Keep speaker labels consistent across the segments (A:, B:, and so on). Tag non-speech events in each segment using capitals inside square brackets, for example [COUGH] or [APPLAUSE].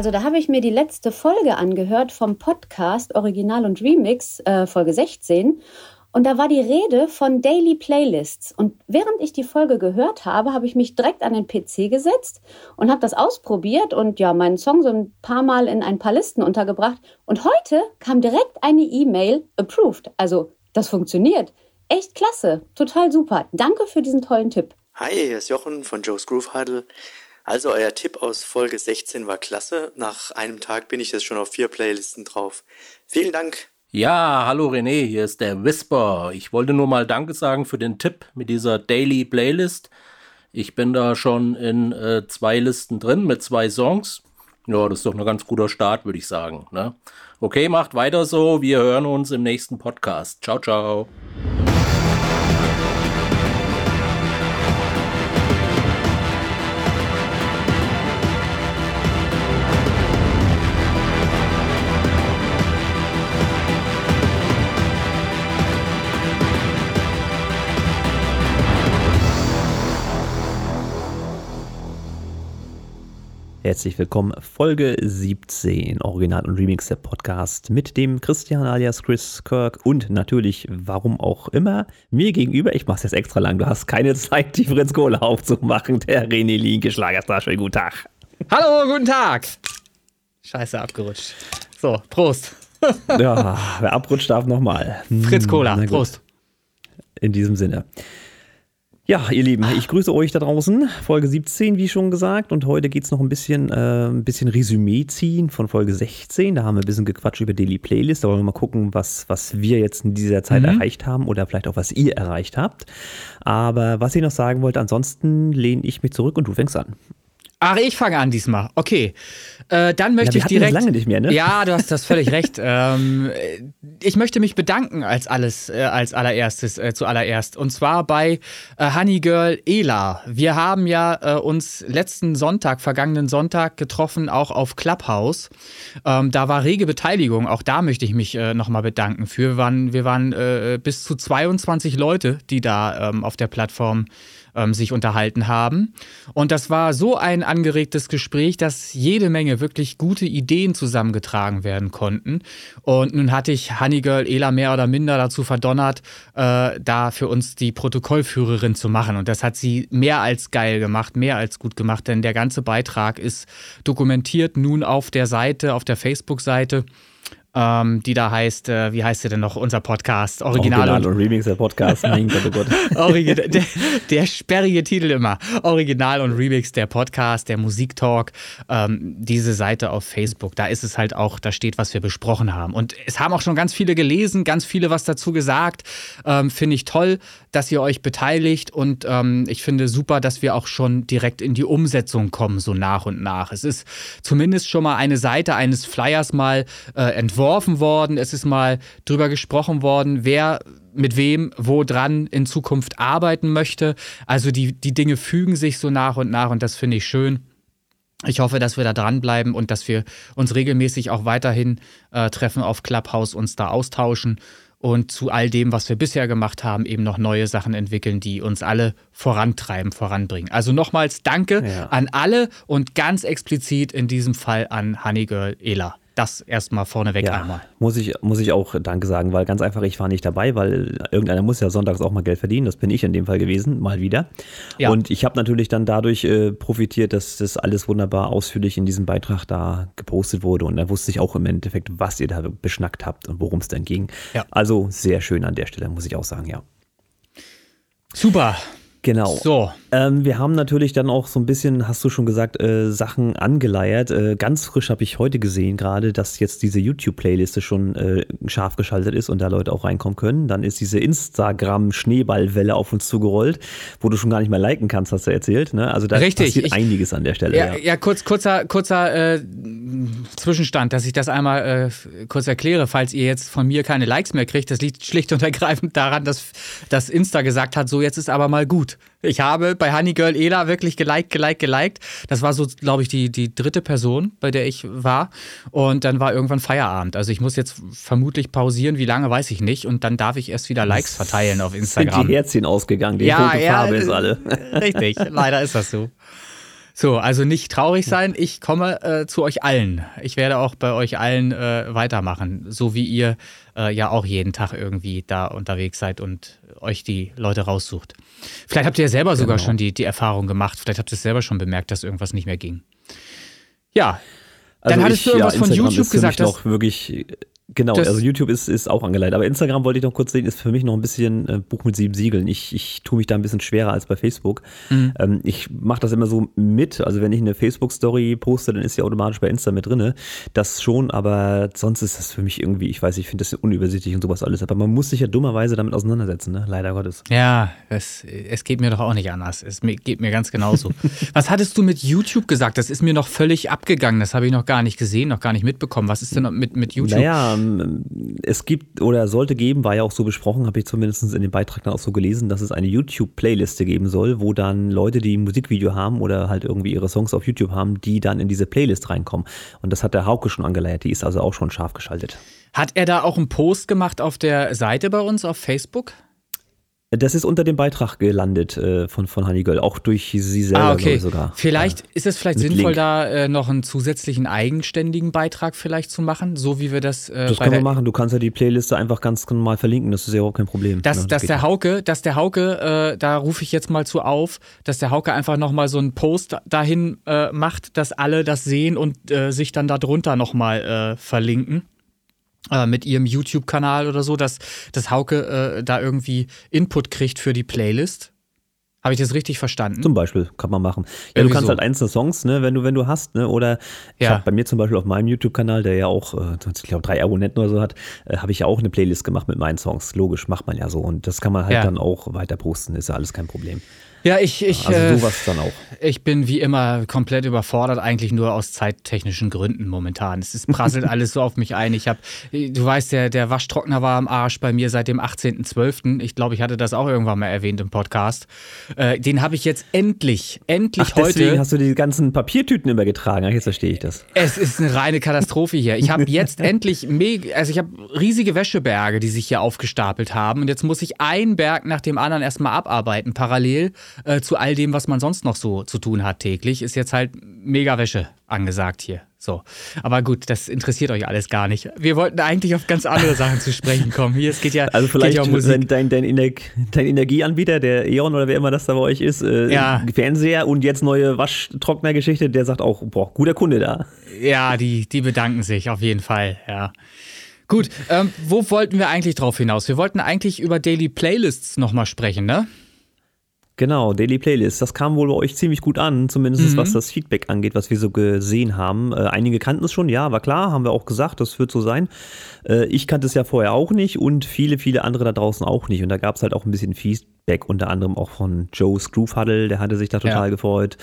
A: Also da habe ich mir die letzte Folge angehört vom Podcast Original und Remix, äh, Folge 16. Und da war die Rede von Daily Playlists. Und während ich die Folge gehört habe, habe ich mich direkt an den PC gesetzt und habe das ausprobiert und ja, meinen Song so ein paar Mal in ein paar Listen untergebracht. Und heute kam direkt eine E-Mail approved. Also das funktioniert. Echt klasse. Total super. Danke für diesen tollen Tipp.
B: Hi, hier ist Jochen von Joe's Groove Huddle. Also euer Tipp aus Folge 16 war klasse. Nach einem Tag bin ich jetzt schon auf vier Playlisten drauf. Vielen Dank.
C: Ja, hallo René, hier ist der Whisper. Ich wollte nur mal Danke sagen für den Tipp mit dieser Daily Playlist. Ich bin da schon in äh, zwei Listen drin mit zwei Songs. Ja, das ist doch ein ganz guter Start, würde ich sagen. Ne? Okay, macht weiter so. Wir hören uns im nächsten Podcast. Ciao, ciao.
D: Herzlich willkommen, Folge 17, Original und Remix der Podcast mit dem Christian alias Chris Kirk und natürlich, warum auch immer, mir gegenüber, ich mach's jetzt extra lang, du hast keine Zeit, die Fritz Kohle aufzumachen, der René Linke Schlagerstar, schönen guten Tag.
E: Hallo, guten Tag. Scheiße, abgerutscht. So, Prost.
D: ja, wer abrutscht, darf nochmal.
E: Fritz Cola, Prost.
D: In diesem Sinne. Ja, ihr Lieben, ich grüße euch da draußen. Folge 17, wie schon gesagt. Und heute geht es noch ein bisschen, äh, ein bisschen Resümee ziehen von Folge 16. Da haben wir ein bisschen gequatscht über Daily Playlist. Da wollen wir mal gucken, was, was wir jetzt in dieser Zeit mhm. erreicht haben oder vielleicht auch, was ihr erreicht habt. Aber was ich noch sagen wollte, ansonsten lehne ich mich zurück und du fängst an.
E: Ach, ich fange an diesmal. Okay. Äh, dann möchte
D: ja,
E: ich direkt.
D: Das lange nicht mehr, ne?
E: Ja, du hast das völlig recht. [LAUGHS] Ähm, ich möchte mich bedanken als alles, äh, als allererstes, äh, zuallererst. Und zwar bei äh, Honey Girl Ela. Wir haben ja äh, uns letzten Sonntag, vergangenen Sonntag getroffen, auch auf Clubhouse. Ähm, da war rege Beteiligung. Auch da möchte ich mich äh, nochmal bedanken für. Wir waren, wir waren äh, bis zu 22 Leute, die da ähm, auf der Plattform ähm, sich unterhalten haben. Und das war so ein angeregtes Gespräch, dass jede Menge wirklich gute Ideen zusammengetragen werden konnten. Und nun hatte ich Honeygirl Ela mehr oder minder dazu verdonnert, äh, da für uns die Protokollführerin zu machen. Und das hat sie mehr als geil gemacht, mehr als gut gemacht, denn der ganze Beitrag ist dokumentiert nun auf der Seite, auf der Facebook-Seite ähm, die da heißt, äh, wie heißt sie denn noch, unser Podcast?
D: Original, Original und, und, Remix der Podcast. mein Gott, oh Gott. [LAUGHS]
E: Original, der, der, sperrige Titel immer. Original und Remix der Podcast, der Musiktalk. Ähm, diese Seite auf Facebook, da ist es halt auch, da steht, was wir besprochen haben. Und es haben auch schon ganz viele gelesen, ganz viele was dazu gesagt. Ähm, finde ich toll, dass ihr euch beteiligt und ähm, ich finde super, dass wir auch schon direkt in die Umsetzung kommen, so nach und nach. Es ist zumindest schon mal eine Seite eines Flyers mal äh, entworfen entworfen worden, es ist mal drüber gesprochen worden, wer mit wem wo dran in Zukunft arbeiten möchte. Also die, die Dinge fügen sich so nach und nach und das finde ich schön. Ich hoffe, dass wir da dranbleiben und dass wir uns regelmäßig auch weiterhin äh, treffen auf Clubhouse, uns da austauschen und zu all dem, was wir bisher gemacht haben, eben noch neue Sachen entwickeln, die uns alle vorantreiben, voranbringen. Also nochmals Danke ja. an alle und ganz explizit in diesem Fall an Honeygirl Ela das erstmal vorneweg
D: ja,
E: einmal.
D: Muss ich, muss ich auch Danke sagen, weil ganz einfach, ich war nicht dabei, weil irgendeiner muss ja sonntags auch mal Geld verdienen. Das bin ich in dem Fall gewesen, mal wieder. Ja. Und ich habe natürlich dann dadurch äh, profitiert, dass das alles wunderbar ausführlich in diesem Beitrag da gepostet wurde. Und da wusste ich auch im Endeffekt, was ihr da beschnackt habt und worum es denn ging. Ja. Also sehr schön an der Stelle, muss ich auch sagen, ja.
E: Super.
D: Genau. So. Ähm, wir haben natürlich dann auch so ein bisschen, hast du schon gesagt, äh, Sachen angeleiert. Äh, ganz frisch habe ich heute gesehen, gerade, dass jetzt diese YouTube-Playliste schon äh, scharf geschaltet ist und da Leute auch reinkommen können. Dann ist diese Instagram-Schneeballwelle auf uns zugerollt, wo du schon gar nicht mehr liken kannst, hast du erzählt. Ne? Also da
E: Richtig.
D: passiert ich, einiges an der Stelle.
E: Ja, ja. ja kurz, kurzer, kurzer äh, Zwischenstand, dass ich das einmal äh, kurz erkläre, falls ihr jetzt von mir keine Likes mehr kriegt. Das liegt schlicht und ergreifend daran, dass, dass Insta gesagt hat, so jetzt ist aber mal gut. Ich habe bei Honeygirl Ela wirklich geliked, geliked, geliked. Das war so, glaube ich, die, die dritte Person, bei der ich war. Und dann war irgendwann Feierabend. Also ich muss jetzt vermutlich pausieren. Wie lange, weiß ich nicht. Und dann darf ich erst wieder Likes verteilen auf Instagram. [LAUGHS]
D: Sind die Herzchen ausgegangen, die
E: ja,
D: rote
E: ja,
D: Farbe ist alle. [LAUGHS]
E: Richtig, leider ist das so. [LAUGHS] So, also nicht traurig sein. Ich komme äh, zu euch allen. Ich werde auch bei euch allen äh, weitermachen, so wie ihr äh, ja auch jeden Tag irgendwie da unterwegs seid und euch die Leute raussucht. Vielleicht habt ihr ja selber sogar
D: Genau.
E: schon die, die Erfahrung gemacht. Vielleicht habt ihr es selber schon bemerkt, dass irgendwas nicht mehr ging. Ja, Dann hattest du irgendwas von
D: Instagram
E: YouTube gesagt,
D: noch wirklich Genau,
E: Das-
D: also YouTube ist, ist auch angeleitet. Aber Instagram wollte ich noch kurz sehen, ist für mich noch ein bisschen äh, Buch mit sieben Siegeln. Ich, ich tue mich da ein bisschen schwerer als bei Facebook.
E: Mhm.
D: Ähm, ich mache das immer so mit. Also wenn ich eine Facebook-Story poste, dann ist sie automatisch bei Insta mit drinne. Das schon, aber sonst ist das für mich irgendwie, ich weiß, ich finde das unübersichtlich und sowas alles. Aber man muss sich ja dummerweise damit auseinandersetzen, ne? Leider Gottes.
E: Ja, es, es geht mir doch auch nicht anders. Es geht mir ganz genauso. [LAUGHS] Was hattest du mit YouTube gesagt? Das ist mir noch völlig abgegangen. Das habe ich noch gar nicht gesehen, noch gar nicht mitbekommen. Was ist denn mit, mit YouTube?
D: Naja, ähm, es gibt oder sollte geben, war ja auch so besprochen, habe ich zumindest in dem Beitrag dann auch so gelesen, dass es eine YouTube-Playliste geben soll, wo dann Leute, die ein Musikvideo haben oder halt irgendwie ihre Songs auf YouTube haben, die dann in diese Playlist reinkommen. Und das hat der Hauke schon angeleiert, die ist also auch schon scharf geschaltet.
E: Hat er da auch einen Post gemacht auf der Seite bei uns auf Facebook?
D: Das ist unter dem Beitrag gelandet äh, von, von Honey Girl, auch durch sie selber
E: ah, okay.
D: sogar.
E: Vielleicht ist es vielleicht
D: mit
E: sinnvoll,
D: Link.
E: da äh, noch einen zusätzlichen eigenständigen Beitrag vielleicht zu machen, so wie wir das, äh,
D: Das können wir machen. Du kannst ja die Playliste einfach ganz normal verlinken. Das ist ja überhaupt kein Problem.
E: Dass,
D: Ja,
E: dass
D: geht
E: der
D: ja.
E: Hauke, dass der Hauke, äh, da rufe ich jetzt mal zu auf, dass der Hauke einfach nochmal so einen Post dahin äh, macht, dass alle das sehen und äh, sich dann darunter nochmal verlinken. Äh, mit ihrem YouTube-Kanal oder so, dass, dass Hauke äh, da irgendwie Input kriegt für die Playlist. Habe ich das richtig verstanden?
D: Zum Beispiel kann man machen. Ja, du
E: Irgendwie
D: kannst
E: so.
D: halt einzelne Songs, ne, wenn du, wenn du hast, ne, oder ich
E: Ja.
D: habe bei mir zum Beispiel auf meinem YouTube-Kanal, der ja auch, äh, ich glaube, drei Abonnenten oder so hat, äh, habe ich ja auch eine Playlist gemacht mit meinen Songs. Logisch, macht man ja so. Und das kann man halt
E: Ja.
D: dann auch weiter posten, ist ja alles kein Problem.
E: Ja, ich, ich,
D: Also
E: äh,
D: sowas dann auch.
E: ich bin wie immer komplett überfordert, eigentlich nur aus zeittechnischen Gründen momentan. Es ist, prasselt [LAUGHS] alles so auf mich ein. Ich habe, du weißt, der, der Waschtrockner war am Arsch bei mir seit dem 18.12. Ich glaube, ich hatte das auch irgendwann mal erwähnt im Podcast. Äh, den habe ich jetzt endlich, endlich
D: Ach, deswegen
E: heute.
D: hast du die ganzen Papiertüten immer getragen. Ach, jetzt verstehe ich das.
E: Es ist eine reine Katastrophe hier. Ich habe jetzt [LAUGHS] endlich mega, also ich habe riesige Wäscheberge, die sich hier aufgestapelt haben. Und jetzt muss ich einen Berg nach dem anderen erstmal abarbeiten, parallel äh, zu all dem, was man sonst noch so zu tun hat täglich. Ist jetzt halt mega Wäsche angesagt hier. So. Aber gut, das interessiert euch alles gar nicht. Wir wollten eigentlich auf ganz andere Sachen zu sprechen kommen. Hier, es geht ja,
D: Also vielleicht
E: ja um
D: dein,
E: Musik.
D: dein, dein, Ener dein Energieanbieter, der E.ON oder wer immer das da bei euch ist, äh,
E: Ja.
D: Fernseher und jetzt neue Waschtrocknergeschichte, der sagt auch, boah, guter Kunde da.
E: Ja, die, die bedanken sich auf jeden Fall, ja. Gut, ähm, wo wollten wir eigentlich drauf hinaus? Wir wollten eigentlich über Daily Playlists nochmal sprechen, ne?
D: Genau, Daily Playlist. Das kam wohl bei euch ziemlich gut an, zumindest
E: Mhm.
D: was das Feedback angeht, was wir so gesehen haben. Äh, einige kannten es schon, ja, war klar, haben wir auch gesagt, das wird so sein. Äh, ich kannte es ja vorher auch nicht und viele, viele andere da draußen auch nicht. Und da gab es halt auch ein bisschen Feedback, unter anderem auch von Joe Screwfuddle, der hatte sich da total
E: Ja.
D: gefreut.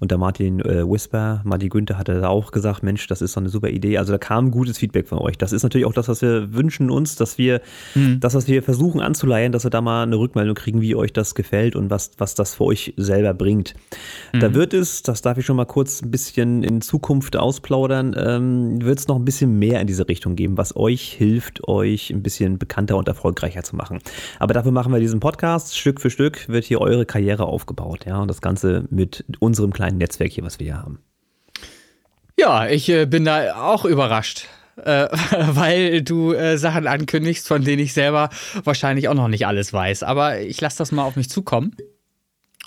D: Und der Martin äh, Whisper, Martin Günther hatte da auch gesagt, Mensch, das ist so eine super Idee. Also da kam gutes Feedback von euch. Das ist natürlich auch das, was wir wünschen uns, dass wir das, was wir versuchen anzuleihen, dass wir da mal eine Rückmeldung kriegen, wie euch das gefällt und was, was das für euch selber bringt. Da wird es, das darf ich schon mal kurz ein bisschen in Zukunft ausplaudern, ähm, wird es noch ein bisschen mehr in diese Richtung geben, was euch hilft, euch ein bisschen bekannter und erfolgreicher zu machen. Aber dafür machen wir diesen Podcast. Stück für Stück wird hier eure Karriere aufgebaut, ja, und das Ganze mit unserem kleinen Netzwerk hier, was wir hier haben.
E: Ja, ich äh, bin da auch überrascht. Äh, [LAUGHS] weil du äh, Sachen ankündigst, von denen ich selber wahrscheinlich auch noch nicht alles weiß. Aber ich lasse das mal auf mich zukommen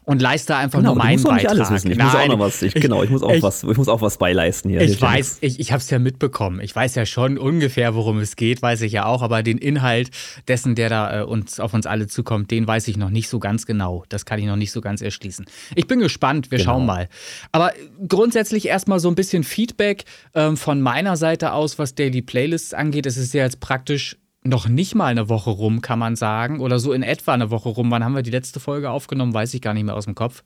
E: und leiste einfach
D: Genau,
E: nur meinen
D: nicht
E: Beitrag.
D: alles wissen. Ich muss auch
E: Nein,
D: noch was, ich, genau, ich muss auch
E: ich-
D: was, ich muss auch was beileisten hier.
E: Ich weiß, ich, ich habe es ja mitbekommen. Ich weiß ja schon ungefähr, worum es geht, weiß ich ja auch. Aber den Inhalt dessen, der da äh, uns auf uns alle zukommt, den weiß ich noch nicht so ganz genau. Das kann ich noch nicht so ganz erschließen. Ich bin gespannt. Wir
D: Genau.
E: schauen mal. Aber grundsätzlich erstmal so ein bisschen Feedback ähm, von meiner Seite aus, was Daily Playlists angeht. Es ist ja jetzt praktisch noch nicht mal eine Woche rum, kann man sagen. Oder so in etwa eine Woche rum. Wann haben wir die letzte Folge aufgenommen? Weiß ich gar nicht mehr aus dem Kopf.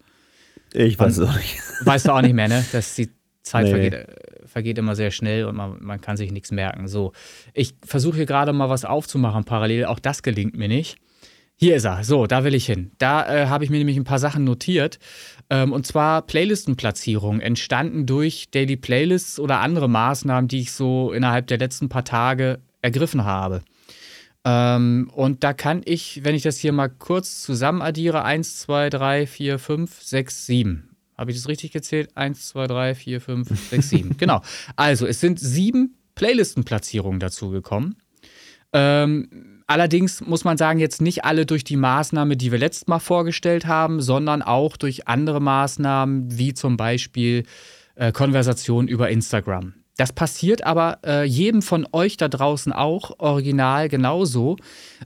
D: Ich weiß es auch nicht. [LAUGHS]
E: Weißt du auch nicht mehr, ne? Dass die Zeit
D: Nee.
E: vergeht, äh, vergeht immer sehr schnell und man, man kann sich nichts merken. So, ich versuche hier gerade mal was aufzumachen parallel. Auch das gelingt mir nicht. Hier ist er. So, da will ich hin. Da äh, habe ich mir nämlich ein paar Sachen notiert. Ähm, und zwar Playlistenplatzierungen entstanden durch Daily Playlists oder andere Maßnahmen, die ich so innerhalb der letzten paar Tage ergriffen habe. Ähm, und da kann ich, wenn ich das hier mal kurz zusammen addiere, 1, 2, 3, 4, 5, 6, 7 Habe ich das richtig gezählt? Eins, zwei, drei, vier, fünf, sechs, sieben. [LAUGHS] genau. Also, es sind sieben Playlistenplatzierungen dazu gekommen. Ähm, allerdings muss man sagen, jetzt nicht alle durch die Maßnahme, die wir letztes Mal vorgestellt haben, sondern auch durch andere Maßnahmen, wie zum Beispiel äh, Konversation über Instagram. Das passiert aber äh, jedem von euch da draußen auch original genauso,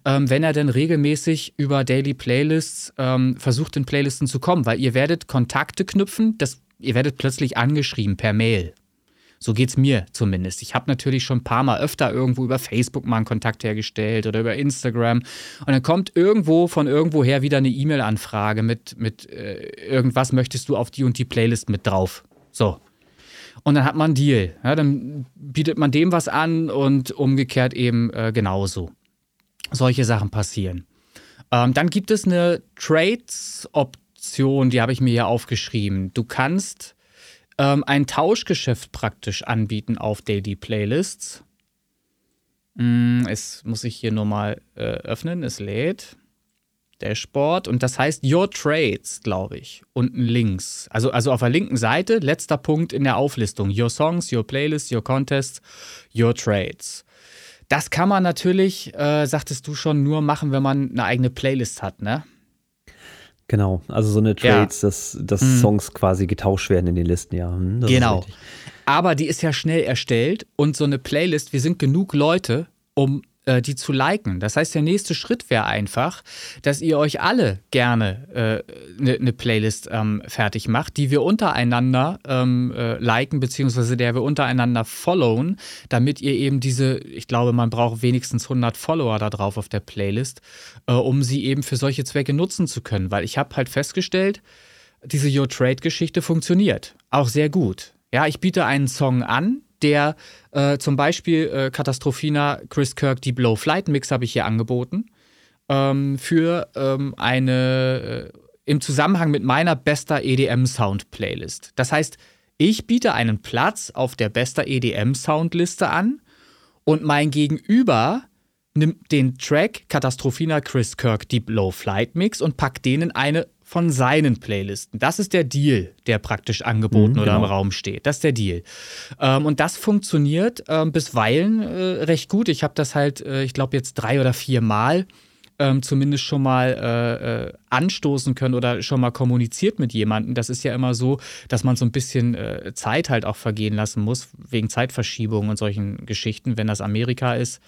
E: ähm, wenn er denn regelmäßig über Daily Playlists ähm, versucht, in Playlisten zu kommen, weil ihr werdet Kontakte knüpfen, das, ihr werdet plötzlich angeschrieben per Mail. So geht es mir zumindest. Ich habe natürlich schon ein paar Mal öfter irgendwo über Facebook mal einen Kontakt hergestellt oder über Instagram. Und dann kommt irgendwo von irgendwoher wieder eine E-Mail-Anfrage mit, mit äh, irgendwas möchtest du auf die und die Playlist mit drauf. So, und dann hat man einen Deal. Ja, dann bietet man dem was an und umgekehrt eben äh, genauso. Solche Sachen passieren. Ähm, dann gibt es eine Trades-Option, die habe ich mir hier aufgeschrieben. Du kannst ähm, ein Tauschgeschäft praktisch anbieten auf Daily Playlists. Mm, es muss ich hier nur mal äh, öffnen, es lädt. Dashboard und das heißt Your Trades, glaube ich, unten links. Also, also auf der linken Seite, letzter Punkt in der Auflistung. Your Songs, Your Playlists, Your Contests, Your Trades. Das kann man natürlich, äh, sagtest du schon, nur machen, wenn man eine eigene Playlist hat, ne?
D: Genau, also so eine Trades, ja. dass, dass hm. Songs quasi getauscht werden in den Listen, ja. Hm,
E: genau. Aber die ist ja schnell erstellt und so eine Playlist, wir sind genug Leute, um äh, die zu liken. Das heißt, der nächste Schritt wäre einfach, dass ihr euch alle gerne eine äh, ne, ne Playlist ähm, fertig macht, die wir untereinander ähm, äh, liken, beziehungsweise der wir untereinander followen, damit ihr eben diese, ich glaube, man braucht wenigstens 100 Follower da drauf auf der Playlist, äh, um sie eben für solche Zwecke nutzen zu können. Weil ich habe halt festgestellt, diese Your Trade-Geschichte funktioniert. Auch sehr gut. Ja, ich biete einen Song an, der äh, zum Beispiel äh, Katastrophina Chris Kirk die Blow Flight Mix habe ich hier angeboten ähm, für ähm, eine äh, im Zusammenhang mit meiner bester EDM Sound Playlist. Das heißt, ich biete einen Platz auf der bester EDM Soundliste an und mein Gegenüber nimmt den Track Katastrophina Chris Kirk Deep Low Flight Mix und packt den in eine von seinen Playlisten. Das ist der Deal, der praktisch angeboten mhm, oder genau. im Raum steht. Das ist der Deal. Ähm, und das funktioniert ähm, bisweilen äh, recht gut. Ich habe das halt, äh, ich glaube, jetzt drei oder vier Mal ähm, zumindest schon mal äh, äh, anstoßen können oder schon mal kommuniziert mit jemandem. Das ist ja immer so, dass man so ein bisschen äh, Zeit halt auch vergehen lassen muss, wegen Zeitverschiebungen und solchen Geschichten, wenn das Amerika ist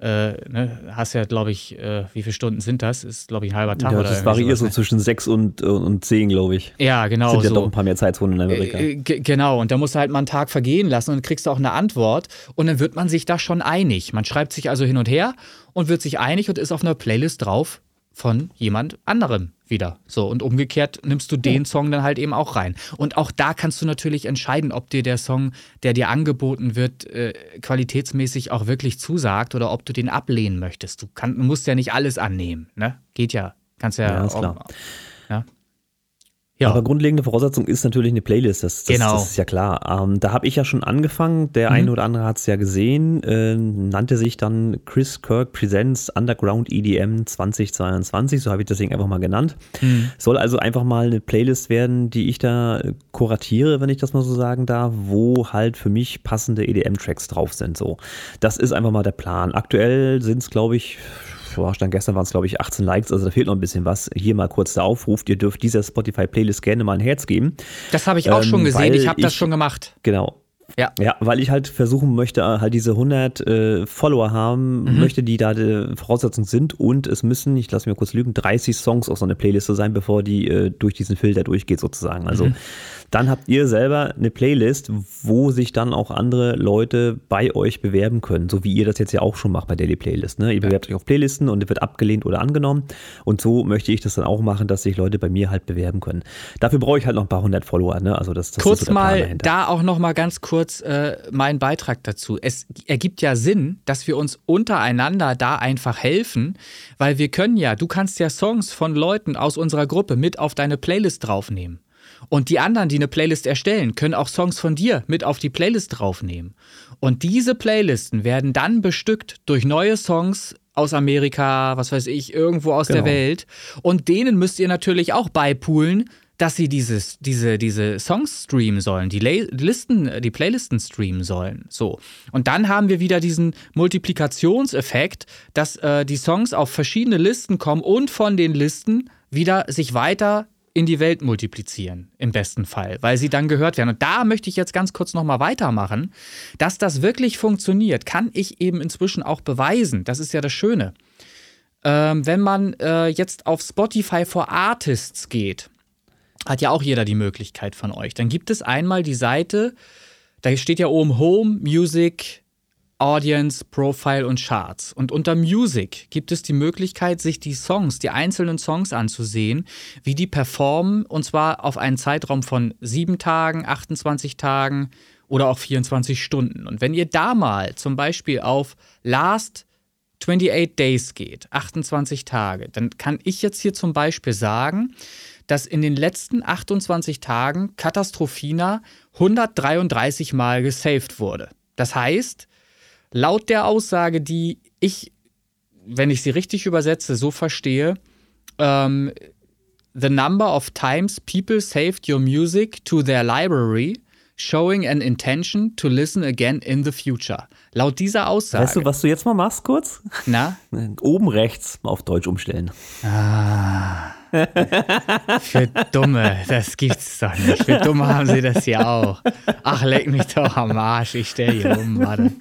E: äh, ne, hast ja, glaube ich, äh, wie viele Stunden sind das? Ist, glaube ich, ein halber Tag ja,
D: oder Das variiert so ne? zwischen sechs und, und zehn, glaube ich.
E: Ja, genau.
D: Sind
E: ja
D: so. doch ein paar mehr Zeitzonen in Amerika. Äh,
E: genau, und da musst du halt mal einen Tag vergehen lassen und dann kriegst du auch eine Antwort und dann wird man sich da schon einig. Man schreibt sich also hin und her und wird sich einig und ist auf einer Playlist drauf von jemand anderem wieder. So, und umgekehrt nimmst du den Song dann halt eben auch rein. Und auch da kannst du natürlich entscheiden, ob dir der Song, der dir angeboten wird, äh, qualitätsmäßig auch wirklich zusagt oder ob du den ablehnen möchtest. Du, kann, musst ja nicht alles annehmen, ne? Geht ja. Kannst ja,
D: ja ist klar. ja. Ja. Aber grundlegende Voraussetzung ist natürlich eine Playlist, das, das, genau. das ist ja klar. Ähm, da habe ich ja schon angefangen, der mhm. eine oder andere hat es ja gesehen, äh, nannte sich dann Chris Kirk Presents Underground EDM 2022, so habe ich das Ding einfach mal genannt. Mhm. Soll also einfach mal eine Playlist werden, die ich da kuratiere, wenn ich das mal so sagen darf, wo halt für mich passende EDM-Tracks drauf sind. So. Das ist einfach mal der Plan. Aktuell sind es, glaube ich, stand gestern waren es, glaube ich, 18 Likes, also da fehlt noch ein bisschen was. Hier mal kurz der Aufruf, ihr dürft dieser Spotify-Playlist gerne mal ein Herz geben.
E: Das habe ich auch ähm, schon gesehen, ich habe das schon gemacht.
D: Genau. Ja. ja, weil ich halt versuchen möchte, halt diese 100 äh, Follower haben, mhm. möchte, die da die Voraussetzung sind und es müssen, ich lasse mir kurz lügen, 30 Songs auf so eine Playlist sein, bevor die äh, durch diesen Filter durchgeht sozusagen. Also mhm. Dann habt ihr selber eine Playlist, wo sich dann auch andere Leute bei euch bewerben können, so wie ihr das jetzt ja auch schon macht bei Daily Playlist. Ne? Ihr bewerbt euch auf Playlisten und wird abgelehnt oder angenommen. Und so möchte ich das dann auch machen, dass sich Leute bei mir halt bewerben können. Dafür brauche ich halt noch ein paar hundert Follower. Ne? Also das, das
E: kurz so mal da auch noch mal ganz kurz äh, meinen Beitrag dazu. Es ergibt ja Sinn, dass wir uns untereinander da einfach helfen, weil wir können ja, du kannst ja Songs von Leuten aus unserer Gruppe mit auf deine Playlist draufnehmen. Und die anderen, die eine Playlist erstellen, können auch Songs von dir mit auf die Playlist draufnehmen. Und diese Playlisten werden dann bestückt durch neue Songs aus Amerika, was weiß ich, irgendwo aus genau. der Welt. Und denen müsst ihr natürlich auch beipulen, dass sie dieses, diese, diese Songs streamen sollen, die, Listen, die Playlisten streamen sollen. So. Und dann haben wir wieder diesen Multiplikationseffekt, dass äh, die Songs auf verschiedene Listen kommen und von den Listen wieder sich weiter in die Welt multiplizieren, im besten Fall, weil sie dann gehört werden. Und da möchte ich jetzt ganz kurz nochmal weitermachen. Dass das wirklich funktioniert, kann ich eben inzwischen auch beweisen. Das ist ja das Schöne. Ähm, wenn man äh, jetzt auf Spotify for Artists geht, hat ja auch jeder die Möglichkeit von euch. Dann gibt es einmal die Seite, da steht ja oben Home, Music, Audience, Profile und Charts. Und unter Music gibt es die Möglichkeit, sich die Songs, die einzelnen Songs anzusehen, wie die performen, und zwar auf einen Zeitraum von sieben Tagen, 28 Tagen oder auch 24 Stunden. Und wenn ihr da mal zum Beispiel auf Last 28 Days geht, 28 Tage, dann kann ich jetzt hier zum Beispiel sagen, dass in den letzten 28 Tagen Katastrophina 133 Mal gesaved wurde. Das heißt, laut der Aussage, die ich, wenn ich sie richtig übersetze, so verstehe, ähm, the number of times people saved your music to their library showing an intention to listen again in the future. Laut dieser Aussage.
D: Weißt du, was du jetzt mal machst, kurz?
E: Na? [LAUGHS]
D: Oben rechts auf Deutsch umstellen.
E: Ah. Für Dumme, das gibt's doch nicht. Für Dumme haben sie das hier auch. Ach, leck mich doch am Arsch, ich stell hier um, warte.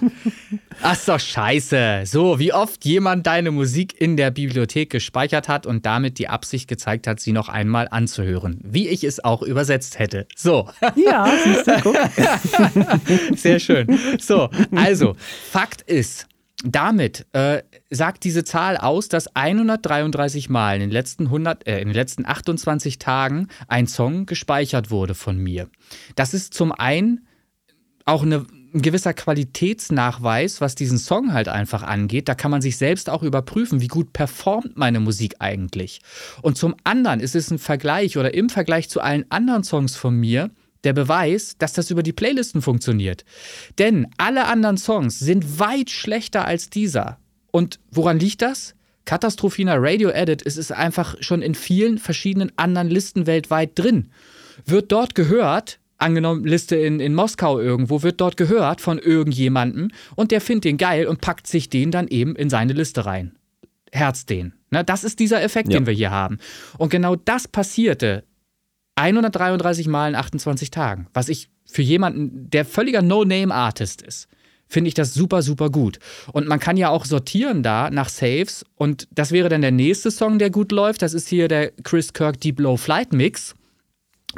E: Ach, doch scheiße. So, wie oft jemand deine Musik in der Bibliothek gespeichert hat und damit die Absicht gezeigt hat, sie noch einmal anzuhören. Wie ich es auch übersetzt hätte. So.
D: Ja, siehst du, guck. [LAUGHS]
E: Sehr schön. So, also, Fakt ist, damit äh, sagt diese Zahl aus, dass 133 Mal in den letzten 100, äh, in den letzten 28 Tagen ein Song gespeichert wurde von mir. Das ist zum einen auch eine, ein gewisser Qualitätsnachweis, was diesen Song halt einfach angeht. Da kann man sich selbst auch überprüfen, wie gut performt meine Musik eigentlich. Und zum anderen ist es ein Vergleich oder im Vergleich zu allen anderen Songs von mir der Beweis, dass das über die Playlisten funktioniert. Denn alle anderen Songs sind weit schlechter als dieser. Und woran liegt das? Katastrophina Radio Edit es ist einfach schon in vielen verschiedenen anderen Listen weltweit drin. Wird dort gehört, angenommen Liste in, in Moskau irgendwo, wird dort gehört von irgendjemandem und der findet den geil und packt sich den dann eben in seine Liste rein. Herz den. Ne, das ist dieser Effekt, ja. den wir hier haben. Und genau das passierte 133 Mal in 28 Tagen. Was ich für jemanden, der völliger No-Name-Artist ist, finde ich das super, super gut. Und man kann ja auch sortieren da nach Saves. Und das wäre dann der nächste Song, der gut läuft. Das ist hier der Chris Kirk Deep Low Flight Mix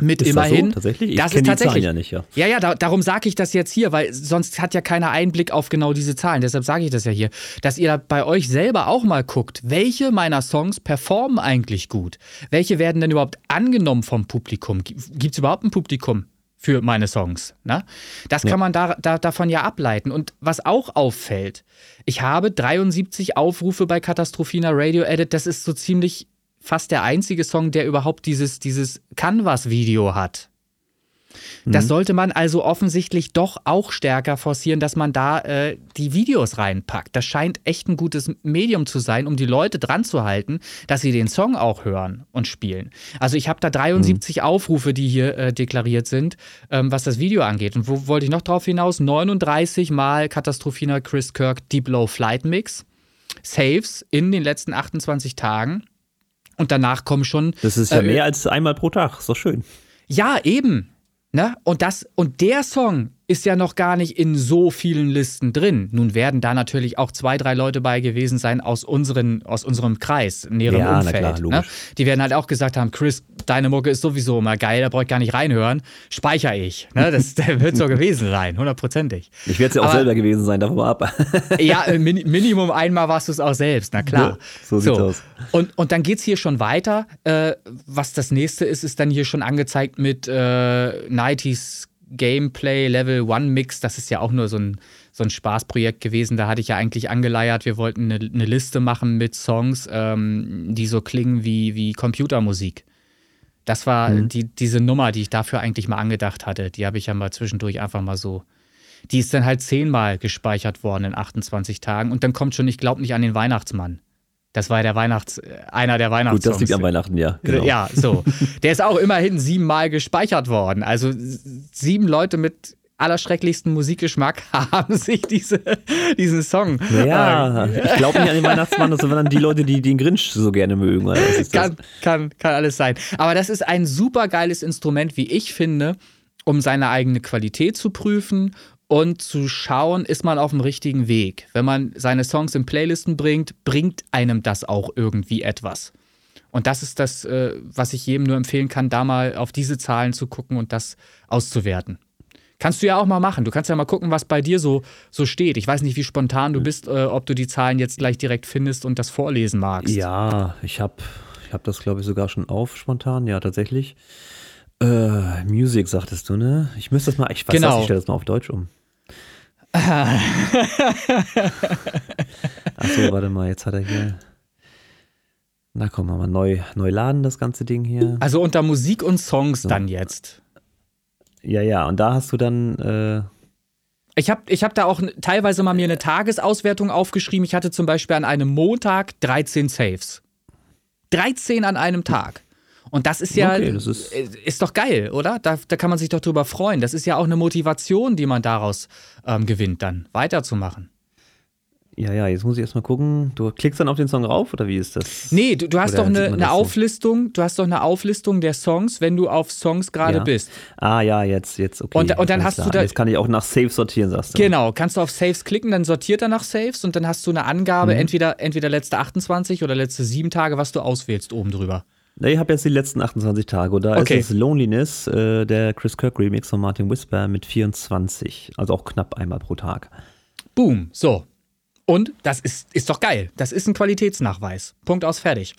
E: mit
D: ist
E: immerhin.
D: Das so? Tatsächlich? Ich
E: das
D: ist
E: tatsächlich.
D: ja nicht, ja.
E: Ja, ja, da, darum sage ich das jetzt hier, weil sonst hat ja keiner Einblick auf genau diese Zahlen. Deshalb sage ich das ja hier, dass ihr bei euch selber auch mal guckt, welche meiner Songs performen eigentlich gut? Welche werden denn überhaupt angenommen vom Publikum? Gibt es überhaupt ein Publikum? Für meine Songs. Ne? Das kann ja. man da, da, davon ja ableiten. Und was auch auffällt, ich habe 73 Aufrufe bei Katastrophina Radio Edit. Das ist so ziemlich fast der einzige Song, der überhaupt dieses, dieses Canvas-Video hat. Das mhm. sollte man also offensichtlich doch auch stärker forcieren, dass man da äh, die Videos reinpackt. Das scheint echt ein gutes Medium zu sein, um die Leute dran zu halten, dass sie den Song auch hören und spielen. Also ich habe da 73 mhm. Aufrufe, die hier äh, deklariert sind, ähm, was das Video angeht. Und wo wollte ich noch drauf hinaus? 39 Mal Katastrophina Chris Kirk Deep Low Flight Mix. Saves in den letzten 28 Tagen. Und danach kommen schon.
D: Das ist ja äh, mehr als einmal pro Tag. Ist doch schön.
E: Ja, eben. Ne? Und, das, und der Song ist ja noch gar nicht in so vielen Listen drin. Nun werden da natürlich auch zwei, drei Leute bei gewesen sein aus, unseren, aus unserem Kreis, näheren ja, Umfeld. Klar, ne? Die werden halt auch gesagt haben, Chris, deine Mucke ist sowieso immer geil, da brauche ich gar nicht reinhören. Speichere ich. Ne? [LAUGHS] Das, wird so gewesen sein, hundertprozentig.
D: Ich werde es ja auch Aber, selber gewesen sein, davon ab. [LAUGHS]
E: ja, äh, Min Minimum einmal warst du es auch selbst, na klar. Ja,
D: so sieht's so. aus.
E: Und, und dann geht es hier schon weiter. Äh, was das nächste ist, ist dann hier schon angezeigt mit äh, 90s Gameplay Level One Mix, das ist ja auch nur so ein, so ein Spaßprojekt gewesen. Da hatte ich ja eigentlich angeleiert, wir wollten eine, eine Liste machen mit Songs, ähm, die so klingen wie, wie Computermusik. Das war mhm. die, diese Nummer, die ich dafür eigentlich mal angedacht hatte. Die habe ich ja mal zwischendurch einfach mal so. Die ist dann halt zehnmal gespeichert worden in 28 Tagen und dann kommt schon, ich glaube nicht an den Weihnachtsmann. Das war der Weihnachts, einer der Weihnachtssongs.
D: Gut, das liegt am Weihnachten, ja.
E: Genau. Ja, so. Der ist auch immerhin siebenmal gespeichert worden. Also sieben Leute mit allerschrecklichsten Musikgeschmack [LAUGHS] haben sich diese, diesen Song.
D: Ja, äh, ich glaube nicht an den Weihnachtsmann, [LAUGHS] sondern die Leute, die den Grinch so gerne mögen.
E: Kann, kann, kann alles sein. Aber das ist ein super geiles Instrument, wie ich finde, um seine eigene Qualität zu prüfen und zu schauen, ist man auf dem richtigen Weg. Wenn man seine Songs in Playlisten bringt, bringt einem das auch irgendwie etwas. Und das ist das, äh, was ich jedem nur empfehlen kann, da mal auf diese Zahlen zu gucken und das auszuwerten. Kannst du ja auch mal machen. Du kannst ja mal gucken, was bei dir so, so steht. Ich weiß nicht, wie spontan du bist, äh, ob du die Zahlen jetzt gleich direkt findest und das vorlesen magst.
D: Ja, ich habe ich hab das, glaube ich, sogar schon auf spontan. Ja, tatsächlich. Äh, Music, sagtest du, ne? Ich müsste das mal, ich weiß genau. das, ich stelle das mal auf Deutsch um. Achso, warte mal, jetzt hat er hier. Na komm, mal neu, neu laden, das ganze Ding hier.
E: Also unter Musik und Songs so. dann jetzt.
D: Ja, ja, und da hast du dann. Äh
E: ich habe ich hab da auch teilweise mal mir eine Tagesauswertung aufgeschrieben. Ich hatte zum Beispiel an einem Montag 13 Saves. 13 an einem Tag. Und das ist ja, okay, das ist, äh, ist, doch geil, oder? Da, da kann man sich doch drüber freuen. Das ist ja auch eine Motivation, die man daraus ähm, gewinnt, dann weiterzumachen.
D: Ja, ja, jetzt muss ich erstmal gucken. Du klickst dann auf den Song rauf oder wie ist das?
E: Nee, du, du hast oder doch eine, eine Auflistung, du hast doch eine Auflistung der Songs, wenn du auf Songs gerade
D: ja.
E: bist.
D: Ah ja, jetzt, jetzt, okay.
E: Und, und dann hast
D: klar.
E: du da.
D: Jetzt kann ich auch nach Saves sortieren, sagst du.
E: Genau, kannst du auf Saves klicken, dann sortiert er nach Saves und dann hast du eine Angabe, mhm. entweder, entweder letzte 28 oder letzte 7 Tage, was du auswählst oben drüber.
D: Ne, ich habe jetzt die letzten 28 Tage. Und da okay. ist es Loneliness, äh, der Chris Kirk Remix von Martin Whisper mit 24. Also auch knapp einmal pro Tag.
E: Boom, so. Und das ist, ist doch geil. Das ist ein Qualitätsnachweis. Punkt aus, fertig.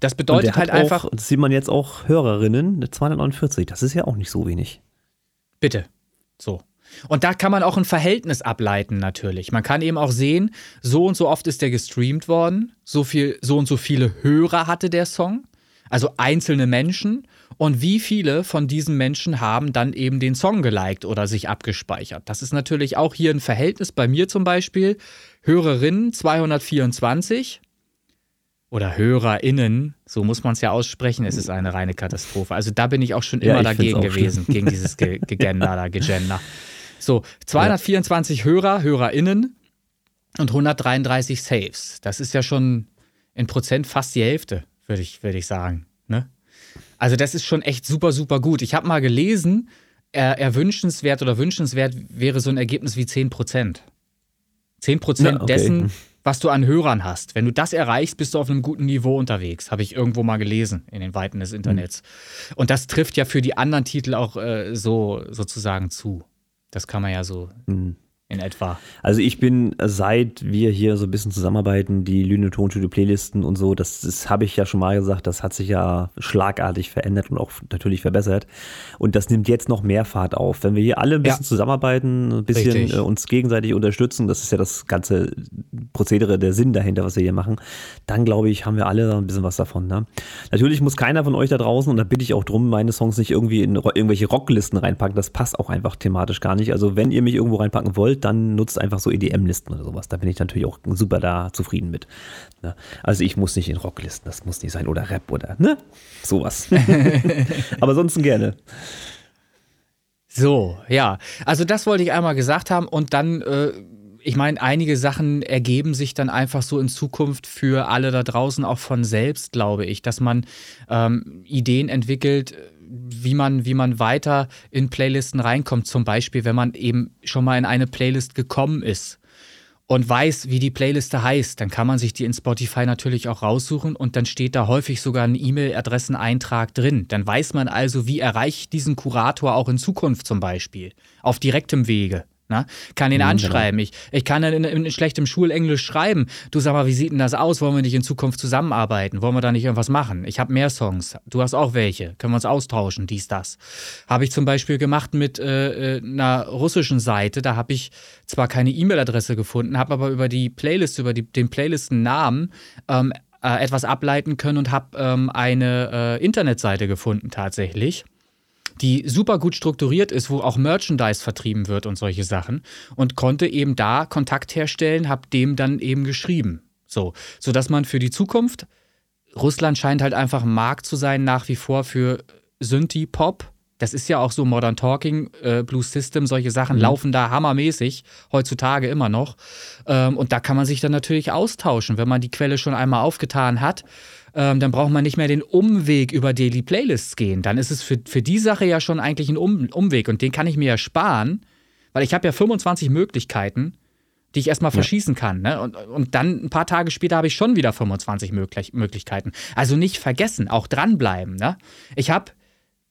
E: Das bedeutet halt einfach.
D: Auch, das sieht man jetzt auch Hörerinnen, 249. Das ist ja auch nicht so wenig.
E: Bitte. So. Und da kann man auch ein Verhältnis ableiten, natürlich. Man kann eben auch sehen, so und so oft ist der gestreamt worden, so viel, so und so viele Hörer hatte der Song also einzelne Menschen. Und wie viele von diesen Menschen haben dann eben den Song geliked oder sich abgespeichert? Das ist natürlich auch hier ein Verhältnis bei mir zum Beispiel. Hörerinnen 224 oder HörerInnen, so muss man es ja aussprechen, es ist eine reine Katastrophe. Also da bin ich auch schon immer ja, dagegen gewesen, gegen dieses [LAUGHS] Gegender da, Gegender. So, 224 ja. Hörer, HörerInnen und 133 Saves. Das ist ja schon in Prozent fast die Hälfte würde ich, würd ich sagen. Ne? Also das ist schon echt super, super gut. Ich habe mal gelesen, er, er, wünschenswert oder wünschenswert wäre so ein Ergebnis wie 10 Prozent. 10 Prozent ja, okay. dessen, was du an Hörern hast. Wenn du das erreichst, bist du auf einem guten Niveau unterwegs. Habe ich irgendwo mal gelesen in den Weiten des Internets. Mhm. Und das trifft ja für die anderen Titel auch äh, so sozusagen zu. Das kann man ja so mhm in etwa?
D: Also ich bin, seit wir hier so ein bisschen zusammenarbeiten, die Lüne Tonstudio Playlisten und so, das, das habe ich ja schon mal gesagt, das hat sich ja schlagartig verändert und auch natürlich verbessert. Und das nimmt jetzt noch mehr Fahrt auf. Wenn wir hier alle ein bisschen ja. zusammenarbeiten, ein bisschen Richtig. Äh, uns gegenseitig unterstützen, das ist ja das ganze Prozedere, der Sinn dahinter, was wir hier machen, dann glaube ich, haben wir alle ein bisschen was davon. Ne? Natürlich muss keiner von euch da draußen, und da bitte ich auch drum, meine Songs nicht irgendwie in irgendwelche Rocklisten reinpacken. Das passt auch einfach thematisch gar nicht. Also wenn ihr mich irgendwo reinpacken wollt, wollt, dann nutzt einfach so EDM-Listen oder sowas. Da bin ich natürlich auch super da zufrieden mit. Ne? Also ich muss nicht in Rocklisten, das muss nicht sein. Oder Rap oder ne? Sowas. [LAUGHS] Aber sonst gerne.
E: So, ja. Also das wollte ich einmal gesagt haben und dann. Äh ich meine, einige Sachen ergeben sich dann einfach so in Zukunft für alle da draußen auch von selbst, glaube ich, dass man ähm, Ideen entwickelt, wie man, wie man weiter in Playlisten reinkommt. Zum Beispiel, wenn man eben schon mal in eine Playlist gekommen ist und weiß, wie die Playliste heißt, dann kann man sich die in Spotify natürlich auch raussuchen und dann steht da häufig sogar ein E-Mail-Adresseneintrag drin. Dann weiß man also, wie erreiche ich diesen Kurator auch in Zukunft zum Beispiel, auf direktem Wege. Na? Kann ihn mhm, anschreiben. Genau. Ich, ich kann dann in, in, schlechtem Schulenglisch schreiben. Du sag mal, wie sieht denn das aus? Wollen wir nicht in Zukunft zusammenarbeiten? Wollen wir da nicht irgendwas machen? Ich habe mehr Songs. Du hast auch welche. Können wir uns austauschen? Dies, das. Habe ich zum Beispiel gemacht mit äh, äh einer russischen Seite. Da habe ich zwar keine E-Mail-Adresse gefunden, habe aber über die Playlist, über die, den Playlistennamen ähm, äh, etwas ableiten können und habe ähm, eine äh, Internetseite gefunden tatsächlich die super gut strukturiert ist, wo auch Merchandise vertrieben wird und solche Sachen. Und konnte eben da Kontakt herstellen, habe dem dann eben geschrieben. So, sodass man für die Zukunft, Russland scheint halt einfach ein Markt zu sein, nach wie vor für Synthie-Pop. Das ist ja auch so Modern Talking, äh, Blue System, solche Sachen mhm. laufen da hammermäßig, heutzutage immer noch. Ähm, und da kann man sich dann natürlich austauschen, wenn man die Quelle schon einmal aufgetan hat. Ähm, dann braucht man nicht mehr den Umweg über Daily Playlists gehen. Dann ist es für, für die Sache ja schon eigentlich ein um Umweg und den kann ich mir ja sparen, weil ich habe ja 25 Möglichkeiten, die ich erstmal verschießen ja. kann. Ne? Und, und dann ein paar Tage später habe ich schon wieder 25 Möglich Möglichkeiten. Also nicht vergessen, auch dranbleiben. Ne? Ich habe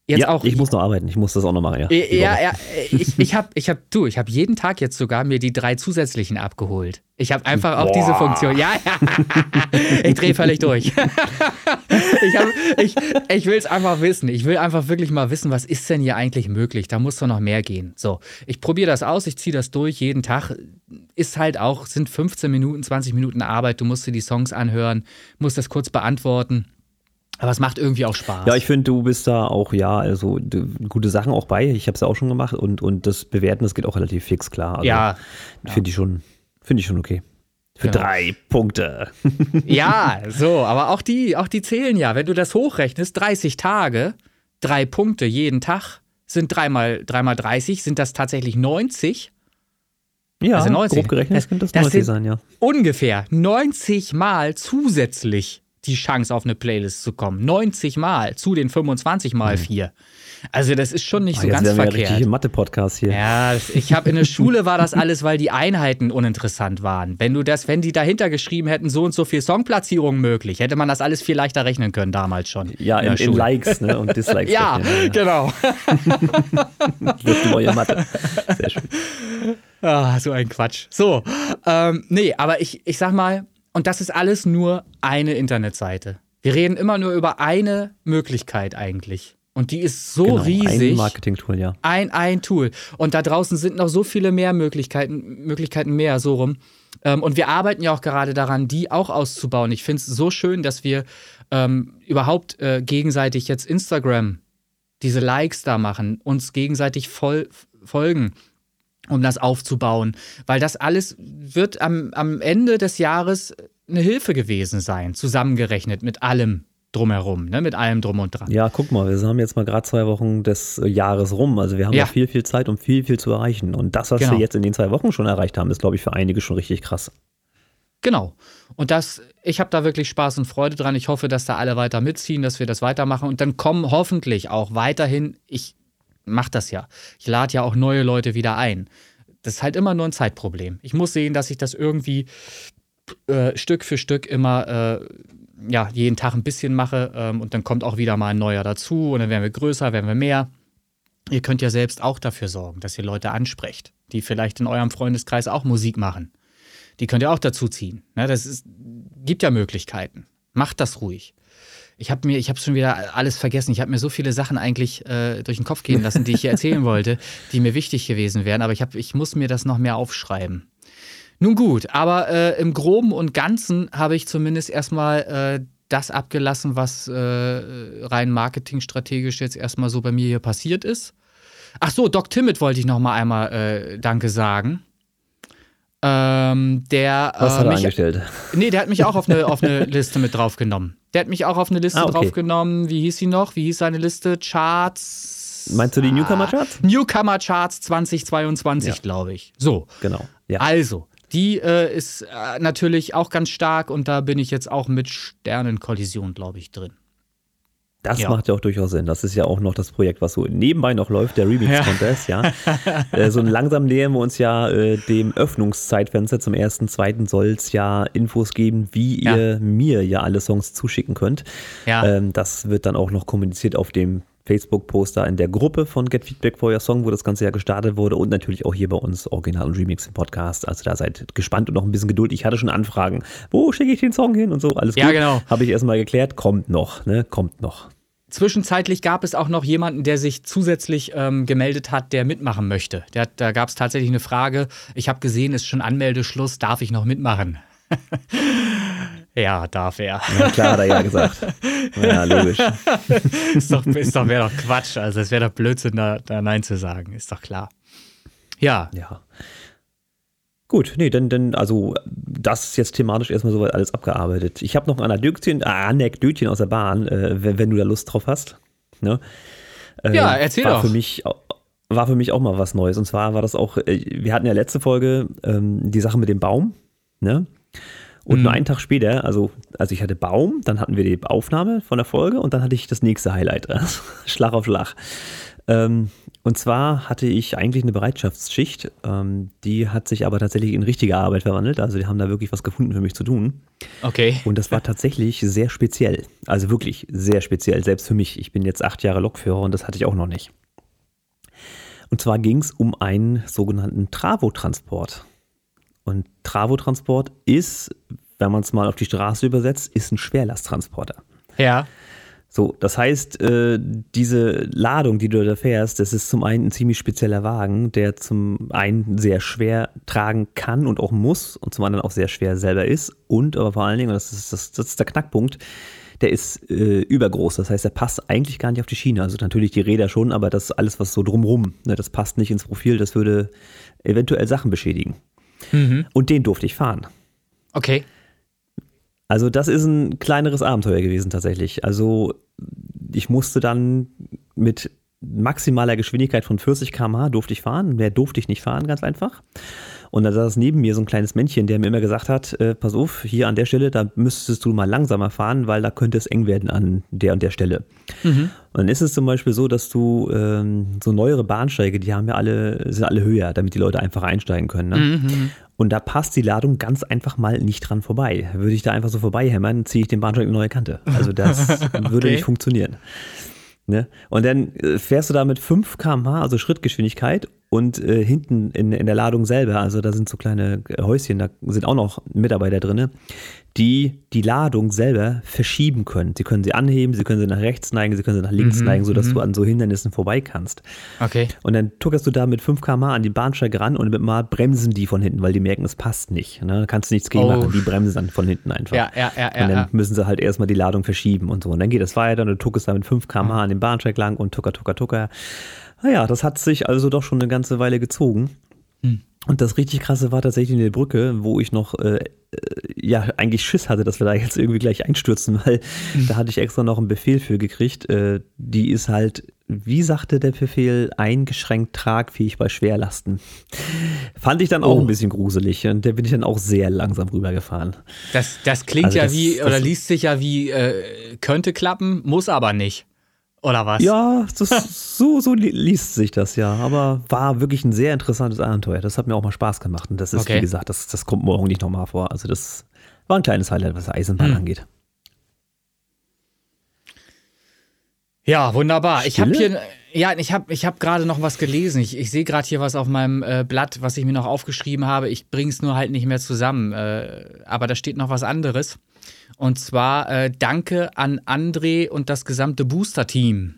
E: Jetzt
D: ja,
E: auch,
D: ich muss noch arbeiten, ich muss das auch noch machen, ja.
E: Ja, ja, ich, ich habe, ich hab, du, ich habe jeden Tag jetzt sogar mir die drei zusätzlichen abgeholt. Ich habe einfach auch diese Funktion. Ja, ja. [LAUGHS] ich drehe völlig durch. [LAUGHS] ich, hab, ich, ich will es einfach wissen. Ich will einfach wirklich mal wissen, was ist denn hier eigentlich möglich? Da muss doch noch mehr gehen. So, ich probiere das aus, ich ziehe das durch jeden Tag. Ist halt auch, sind 15 Minuten, 20 Minuten Arbeit. Du musst dir die Songs anhören, musst das kurz beantworten. Aber es macht irgendwie auch Spaß.
D: Ja, ich finde, du bist da auch, ja, also gute Sachen auch bei. Ich habe es ja auch schon gemacht und, und das Bewerten, das geht auch relativ fix, klar. Also,
E: ja.
D: Finde ich, schon, find ich schon okay. Für genau. drei Punkte. [LAUGHS]
E: ja, so, aber auch die, auch die zählen ja. Wenn du das hochrechnest, 30 Tage, drei Punkte jeden Tag, sind dreimal, dreimal 30, sind das tatsächlich 90.
D: Ja, also 90. grob gerechnet das, könnte das 90 sein, ja.
E: Ungefähr 90 Mal zusätzlich die Chance, auf eine Playlist zu kommen. 90 Mal zu den 25 mal 4. Mhm. Also das ist schon nicht oh, so ganz verkehrt.
D: Ja Mathe-Podcast hier.
E: Ja, ich habe in der Schule war das alles, weil die Einheiten uninteressant waren. Wenn du das, wenn die dahinter geschrieben hätten, so und so viel Songplatzierungen möglich, hätte man das alles viel leichter rechnen können damals schon.
D: Ja, in, in, in Likes ne, und Dislikes.
E: ja, rechnen, ja, genau. [LAUGHS]
D: wird neue Mathe. Sehr schön.
E: Ah, so ein Quatsch. So, ähm, nee, aber ich, ich sag mal, und das ist alles nur eine Internetseite. Wir reden immer nur über eine Möglichkeit eigentlich. Und die ist so genau, riesig.
D: Ein Marketing-Tool, ja.
E: Ein, ein Tool. Und da draußen sind noch so viele mehr Möglichkeiten, Möglichkeiten mehr, so rum. Ähm, und wir arbeiten ja auch gerade daran, die auch auszubauen. Ich finde es so schön, dass wir ähm, überhaupt äh, gegenseitig jetzt Instagram diese Likes da machen, uns gegenseitig voll folgen um das aufzubauen. Weil das alles wird am, am Ende des Jahres eine Hilfe gewesen sein, zusammengerechnet mit allem drumherum, ne? mit allem drum und dran.
D: Ja, guck mal, wir haben jetzt mal gerade zwei Wochen des Jahres rum. Also wir haben ja. noch viel, viel Zeit, um viel, viel zu erreichen. Und das, was genau. wir jetzt in den zwei Wochen schon erreicht haben, ist, glaube ich, für einige schon richtig krass.
E: Genau. Und das, ich habe da wirklich Spaß und Freude dran. Ich hoffe, dass da alle weiter mitziehen, dass wir das weitermachen. Und dann kommen hoffentlich auch weiterhin, ich mache das ja. Ich lade ja auch neue Leute wieder ein. Das ist halt immer nur ein Zeitproblem. Ich muss sehen, dass ich das irgendwie äh, Stück für Stück immer, äh, ja, jeden Tag ein bisschen mache ähm, und dann kommt auch wieder mal ein neuer dazu und dann werden wir größer, werden wir mehr. Ihr könnt ja selbst auch dafür sorgen, dass ihr Leute ansprecht, die vielleicht in eurem Freundeskreis auch Musik machen. Die könnt ihr auch dazu ziehen. Ne, das ist, gibt ja Möglichkeiten. Macht das ruhig. Ich habe mir, ich habe schon wieder alles vergessen. Ich habe mir so viele Sachen eigentlich äh, durch den Kopf gehen lassen, die ich hier erzählen [LAUGHS] wollte, die mir wichtig gewesen wären. Aber ich, hab, ich muss mir das noch mehr aufschreiben. Nun gut, aber äh, im Groben und Ganzen habe ich zumindest erstmal äh, das abgelassen, was äh, rein marketingstrategisch jetzt erstmal so bei mir hier passiert ist. Ach so, Doc Timmett wollte ich noch mal einmal äh, Danke sagen. Ähm, der,
D: Was
E: äh,
D: hat er mich, angestellt?
E: Nee, der hat mich auch auf eine, auf eine [LAUGHS] Liste mit draufgenommen. Der hat mich auch auf eine Liste ah, okay. draufgenommen. Wie hieß sie noch? Wie hieß seine Liste? Charts.
D: Meinst du die Newcomer Charts?
E: Newcomer Charts 2022, ja. glaube ich. So.
D: Genau.
E: Ja. Also, die äh, ist äh, natürlich auch ganz stark und da bin ich jetzt auch mit Sternenkollision, glaube ich, drin.
D: Das ja. macht ja auch durchaus Sinn. Das ist ja auch noch das Projekt, was so nebenbei noch läuft, der Remix-Contest, ja. ja. [LAUGHS] äh, so langsam nähern wir uns ja äh, dem Öffnungszeitfenster. Zum ersten, zweiten soll es ja Infos geben, wie ja. ihr mir ja alle Songs zuschicken könnt. Ja. Ähm, das wird dann auch noch kommuniziert auf dem Facebook-Poster in der Gruppe von Get Feedback for Your Song, wo das Ganze ja gestartet wurde und natürlich auch hier bei uns Original und Remix im Podcast. Also da seid gespannt und noch ein bisschen Geduld. Ich hatte schon Anfragen, wo schicke ich den Song hin und so, alles
E: ja, gut. Ja, genau.
D: Habe ich erstmal geklärt, kommt noch, ne, kommt noch.
E: Zwischenzeitlich gab es auch noch jemanden, der sich zusätzlich ähm, gemeldet hat, der mitmachen möchte. Der, da gab es tatsächlich eine Frage. Ich habe gesehen, ist schon Anmeldeschluss, darf ich noch mitmachen? [LAUGHS] ja, darf er.
D: Ja, klar, hat er ja gesagt. Ja, logisch. [LAUGHS]
E: ist doch, ist doch, wäre doch Quatsch. Also, es wäre doch Blödsinn, da, da Nein zu sagen. Ist doch klar. Ja.
D: Ja. Gut, nee, dann, dann, also das ist jetzt thematisch erstmal soweit alles abgearbeitet. Ich habe noch ein Anekdötchen, äh, Anekdötchen aus der Bahn, äh, wenn, wenn, du da Lust drauf hast. Ne?
E: Äh, ja, erzähl
D: war
E: doch.
D: Für mich, war für mich auch mal was Neues. Und zwar war das auch, äh, wir hatten ja letzte Folge ähm, die Sache mit dem Baum, ne? Und mhm. nur einen Tag später, also, also ich hatte Baum, dann hatten wir die Aufnahme von der Folge und dann hatte ich das nächste Highlight. [LAUGHS] Schlag auf Schlag. Ähm, und zwar hatte ich eigentlich eine Bereitschaftsschicht, ähm, die hat sich aber tatsächlich in richtige Arbeit verwandelt. Also die haben da wirklich was gefunden für mich zu tun.
E: Okay.
D: Und das war tatsächlich sehr speziell. Also wirklich sehr speziell, selbst für mich. Ich bin jetzt acht Jahre Lokführer und das hatte ich auch noch nicht. Und zwar ging es um einen sogenannten Travo-Transport. Und Travo-Transport ist, wenn man es mal auf die Straße übersetzt, ist ein Schwerlasttransporter.
E: Ja.
D: So, das heißt, äh, diese Ladung, die du da fährst, das ist zum einen ein ziemlich spezieller Wagen, der zum einen sehr schwer tragen kann und auch muss und zum anderen auch sehr schwer selber ist und aber vor allen Dingen, und das ist, das, das ist der Knackpunkt, der ist äh, übergroß. Das heißt, der passt eigentlich gar nicht auf die Schiene. Also natürlich die Räder schon, aber das alles, was so drumrum, ne, das passt nicht ins Profil, das würde eventuell Sachen beschädigen. Mhm. Und den durfte ich fahren.
E: Okay.
D: Also das ist ein kleineres Abenteuer gewesen tatsächlich. Also ich musste dann mit maximaler Geschwindigkeit von 40 km/h durfte ich fahren. Mehr durfte ich nicht fahren, ganz einfach. Und da saß neben mir so ein kleines Männchen, der mir immer gesagt hat, äh, pass auf, hier an der Stelle, da müsstest du mal langsamer fahren, weil da könnte es eng werden an der und der Stelle. Mhm. Und dann ist es zum Beispiel so, dass du ähm, so neuere Bahnsteige, die haben ja alle, sind alle höher, damit die Leute einfach einsteigen können. Ne? Mhm. Und da passt die Ladung ganz einfach mal nicht dran vorbei. Würde ich da einfach so vorbeihämmern, ziehe ich den Bahnsteig in eine neue Kante. Also das okay. [LAUGHS] würde nicht funktionieren. Ne? Und dann äh, fährst du da mit 5 km/h, also Schrittgeschwindigkeit, und äh, hinten in, in der Ladung selber, also da sind so kleine äh, Häuschen, da sind auch noch Mitarbeiter drin, die die Ladung selber verschieben können. Sie können sie anheben, sie können sie nach rechts neigen, sie können sie nach links mhm, neigen, sodass mhm. du an so Hindernissen vorbei kannst.
E: Okay.
D: Und dann tuckerst du da mit 5 km an die Bahnsteige ran und mit mal bremsen die von hinten, weil die merken, es passt nicht. Ne? Da kannst du nichts gegen oh. machen, die bremsen dann von hinten einfach.
E: Ja, ja, ja.
D: Und dann
E: ja.
D: müssen sie halt erstmal die Ladung verschieben und so. Und dann geht es weiter und du tuckerst da mit 5 km an den Bahnsteig lang und tucker, tucker, tucker. Naja, das hat sich also doch schon eine ganze Weile gezogen. Hm. Und das richtig krasse war tatsächlich in der Brücke, wo ich noch äh, äh, ja eigentlich Schiss hatte, dass wir da jetzt irgendwie gleich einstürzen, [LAUGHS] weil mhm. da hatte ich extra noch einen Befehl für gekriegt. Äh, die ist halt, wie sagte der Befehl, eingeschränkt tragfähig bei Schwerlasten. Fand ich dann auch oh. ein bisschen gruselig und da bin ich dann auch sehr langsam rübergefahren.
E: Das, das klingt also ja das, wie, oder liest sich ja wie, äh, könnte klappen, muss aber nicht. Oder was?
D: Ja, das, so, so liest sich das ja. Aber war wirklich ein sehr interessantes Abenteuer. Das hat mir auch mal Spaß gemacht. Und das ist, okay. wie gesagt, das, das kommt morgen nicht nochmal vor. Also, das war ein kleines Highlight, was Eisenbahn hm. angeht.
E: Ja, wunderbar. Ich habe hier, ja, ich habe ich hab gerade noch was gelesen. Ich, ich sehe gerade hier was auf meinem äh, Blatt, was ich mir noch aufgeschrieben habe. Ich bringe es nur halt nicht mehr zusammen. Äh, aber da steht noch was anderes. Und zwar äh, Danke an André und das gesamte Booster-Team.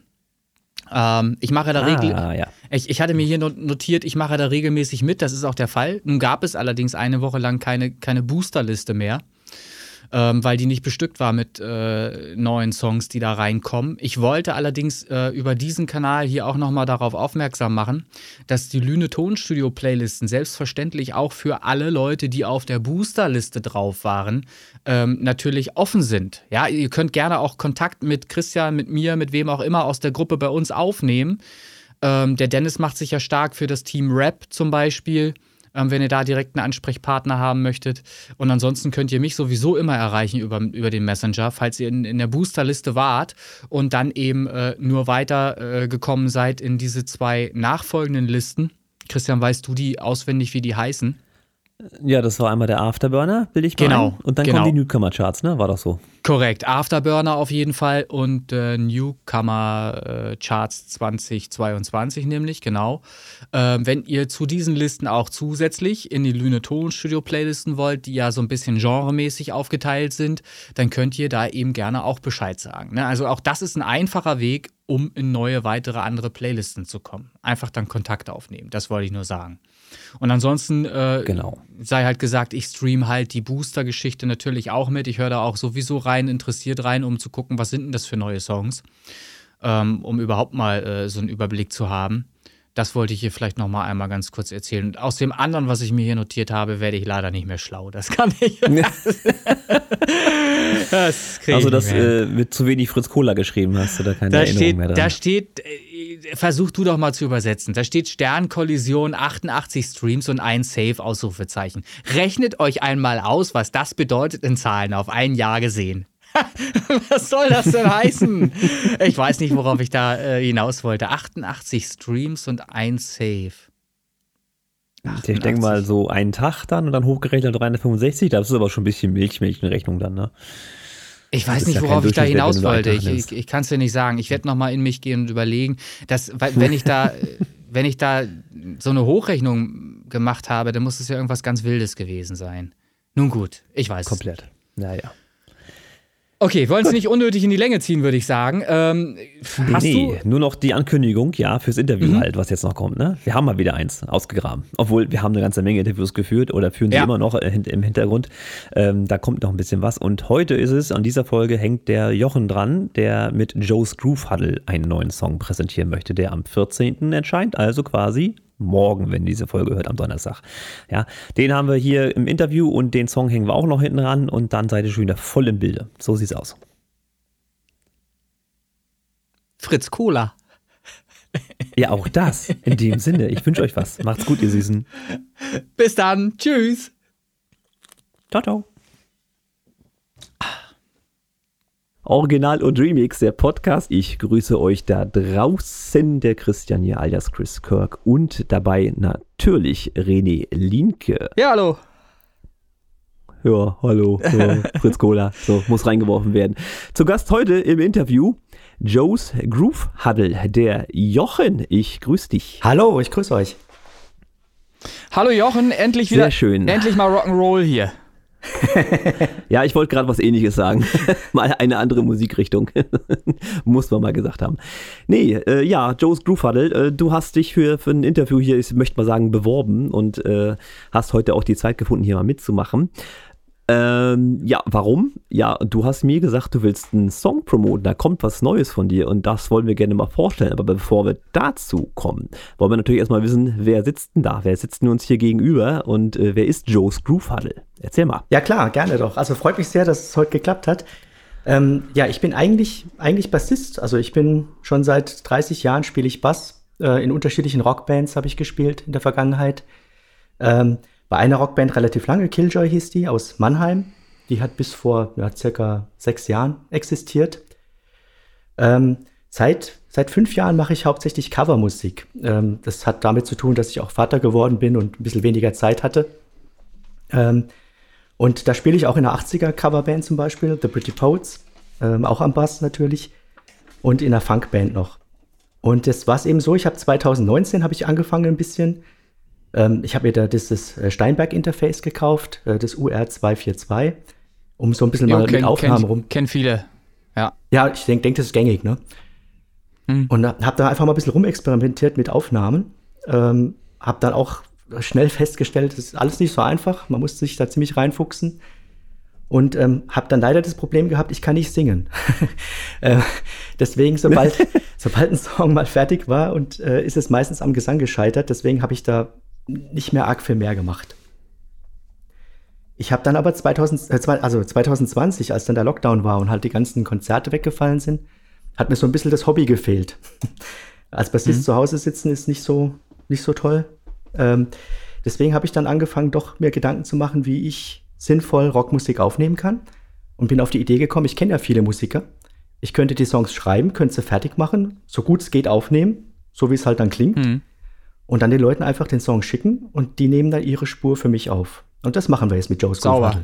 E: Ähm, ich mache da ah, ja. ich, ich hatte mir hier notiert, ich mache da regelmäßig mit. Das ist auch der Fall. Nun gab es allerdings eine Woche lang keine, keine Booster-Liste mehr ähm, weil die nicht bestückt war mit äh, neuen Songs, die da reinkommen. Ich wollte allerdings äh, über diesen Kanal hier auch nochmal darauf aufmerksam machen, dass die Lüne Tonstudio Playlisten selbstverständlich auch für alle Leute, die auf der Boosterliste drauf waren, ähm, natürlich offen sind. Ja, ihr könnt gerne auch Kontakt mit Christian, mit mir, mit wem auch immer aus der Gruppe bei uns aufnehmen. Ähm, der Dennis macht sich ja stark für das Team Rap zum Beispiel ähm, wenn ihr da direkt einen Ansprechpartner haben möchtet. Und ansonsten könnt ihr mich sowieso immer erreichen über, über den Messenger, falls ihr in, in der Boosterliste wart und dann eben äh, nur weiter äh, seid in diese zwei nachfolgenden Listen. Christian, weißt du die auswendig, wie die heißen?
D: Ja, das war einmal der Afterburner, will ich
E: mal. Genau.
D: Ein. Und dann
E: genau.
D: kommen die Newcomer-Charts, ne? War doch so.
E: Korrekt. Afterburner auf jeden Fall und äh, Newcomer-Charts 2022 nämlich, genau. Ähm, wenn ihr zu diesen Listen auch zusätzlich in die Lüne Tonstudio Playlisten wollt, die ja so ein bisschen genremäßig aufgeteilt sind, dann könnt ihr da eben gerne auch Bescheid sagen. Ne? Also auch das ist ein einfacher Weg, um in neue, weitere, andere Playlisten zu kommen. Einfach dann Kontakt aufnehmen. Das wollte ich nur sagen. Und ansonsten äh,
D: genau.
E: sei halt gesagt, ich stream halt die Booster-Geschichte natürlich auch mit. Ich höre da auch sowieso rein, interessiert rein, um zu gucken, was sind denn das für neue Songs, ähm, um überhaupt mal äh, so einen Überblick zu haben. Das wollte ich hier vielleicht noch mal einmal ganz kurz erzählen. Und aus dem anderen, was ich mir hier notiert habe, werde ich leider nicht mehr schlau. Das kann ich. [LAUGHS]
D: das also das äh, mit zu wenig Fritz Cola geschrieben hast du da keine
E: da
D: Erinnerung
E: steht,
D: mehr dran.
E: Da steht, äh, versuch du doch mal zu übersetzen. Da steht Sternkollision, 88 Streams und ein Save Ausrufezeichen. Rechnet euch einmal aus, was das bedeutet in Zahlen auf ein Jahr gesehen. [LAUGHS] Was soll das denn heißen? Ich weiß nicht, worauf ich da äh, hinaus wollte. 88 Streams und ein Save.
D: 88. Ich denke mal so einen Tag dann und dann hochgerechnet 365. Das ist aber schon ein bisschen Milchmilch in Rechnung dann, ne?
E: Ich weiß nicht, ja worauf ich da hinaus wollte. Ich, ich, ich kann es dir nicht sagen. Ich werde nochmal in mich gehen und überlegen, dass, wenn ich da, [LAUGHS] wenn ich da so eine Hochrechnung gemacht habe, dann muss es ja irgendwas ganz Wildes gewesen sein. Nun gut, ich weiß.
D: Komplett. Naja.
E: Okay, wollen es nicht unnötig in die Länge ziehen, würde ich sagen. Ähm,
D: hast nee, du nur noch die Ankündigung, ja, fürs Interview mhm. halt, was jetzt noch kommt. Ne? Wir haben mal wieder eins ausgegraben. Obwohl, wir haben eine ganze Menge Interviews geführt oder führen sie ja. immer noch äh, im Hintergrund. Ähm, da kommt noch ein bisschen was. Und heute ist es, an dieser Folge hängt der Jochen dran, der mit Joe's Groove Huddle einen neuen Song präsentieren möchte, der am 14. erscheint, also quasi morgen, wenn diese Folge hört, am Donnerstag. Ja, den haben wir hier im Interview und den Song hängen wir auch noch hinten ran und dann seid ihr schon wieder voll im Bilde. So sieht's aus.
E: Fritz Cola.
D: Ja, auch das. In dem Sinne. Ich wünsche euch was. Macht's gut, ihr Süßen.
E: Bis dann. Tschüss.
D: Ciao, ciao. Original und Remix, der Podcast. Ich grüße euch da draußen, der Christian hier alias Chris Kirk und dabei natürlich René Linke.
E: Ja, hallo.
D: Ja, hallo, ja, [LAUGHS] Fritz Cola, so muss reingeworfen werden. Zu Gast heute im Interview Joe's Groove Huddle, der Jochen. Ich grüße dich.
F: Hallo, ich grüße euch.
E: Hallo Jochen, endlich wieder.
D: Sehr schön.
E: Endlich mal Rock'n'Roll hier. [LAUGHS]
D: ja, ich wollte gerade was ähnliches sagen. [LAUGHS] mal eine andere Musikrichtung. [LAUGHS] Muss man mal gesagt haben. Nee, äh, ja, Joe's Groove äh, du hast dich für, für ein Interview hier, ich möchte mal sagen, beworben und äh, hast heute auch die Zeit gefunden, hier mal mitzumachen. Ähm, ja, warum? Ja, du hast mir gesagt, du willst einen Song promoten, da kommt was Neues von dir und das wollen wir gerne mal vorstellen. Aber bevor wir dazu kommen, wollen wir natürlich erstmal wissen, wer sitzt denn da? Wer sitzt denn uns hier gegenüber und äh, wer ist Joe's Groove Huddle? Erzähl mal.
F: Ja, klar, gerne doch. Also freut mich sehr, dass es heute geklappt hat. Ähm, ja, ich bin eigentlich, eigentlich Bassist. Also ich bin schon seit 30 Jahren spiele ich Bass. Äh, in unterschiedlichen Rockbands habe ich gespielt in der Vergangenheit. Ähm, bei einer Rockband relativ lange, Killjoy hieß die, aus Mannheim. Die hat bis vor ja, circa sechs Jahren existiert. Ähm, seit, seit fünf Jahren mache ich hauptsächlich Covermusik. Ähm, das hat damit zu tun, dass ich auch Vater geworden bin und ein bisschen weniger Zeit hatte. Ähm, und da spiele ich auch in der 80er Coverband zum Beispiel, The Pretty Poets, ähm, auch am Bass natürlich, und in der Funkband noch. Und das war es eben so, ich habe 2019 habe ich angefangen ein bisschen ähm, ich habe mir da dieses äh, Steinberg-Interface gekauft, äh, das UR242, um so ein bisschen jo, mal kenn, mit Aufnahmen rum.
E: Kennen viele, ja.
F: Ja, ich denke, denk, das ist gängig, ne? Hm. Und habe da einfach mal ein bisschen rumexperimentiert mit Aufnahmen. Ähm, habe dann auch schnell festgestellt, das ist alles nicht so einfach. Man musste sich da ziemlich reinfuchsen. Und ähm, habe dann leider das Problem gehabt, ich kann nicht singen. [LAUGHS] äh, deswegen, sobald, [LAUGHS] sobald ein Song mal fertig war, und äh, ist es meistens am Gesang gescheitert. Deswegen habe ich da nicht mehr arg viel mehr gemacht. Ich habe dann aber 2000, äh, also 2020, als dann der Lockdown war und halt die ganzen Konzerte weggefallen sind, hat mir so ein bisschen das Hobby gefehlt. [LAUGHS] als Bassist mhm. zu Hause sitzen ist nicht so, nicht so toll. Ähm, deswegen habe ich dann angefangen, doch mir Gedanken zu machen, wie ich sinnvoll Rockmusik aufnehmen kann. Und bin auf die Idee gekommen, ich kenne ja viele Musiker. Ich könnte die Songs schreiben, könnte sie fertig machen, so gut es geht aufnehmen, so wie es halt dann klingt. Mhm und dann den Leuten einfach den Song schicken und die nehmen dann ihre Spur für mich auf. Und das machen wir jetzt mit Joe's
E: Sauber.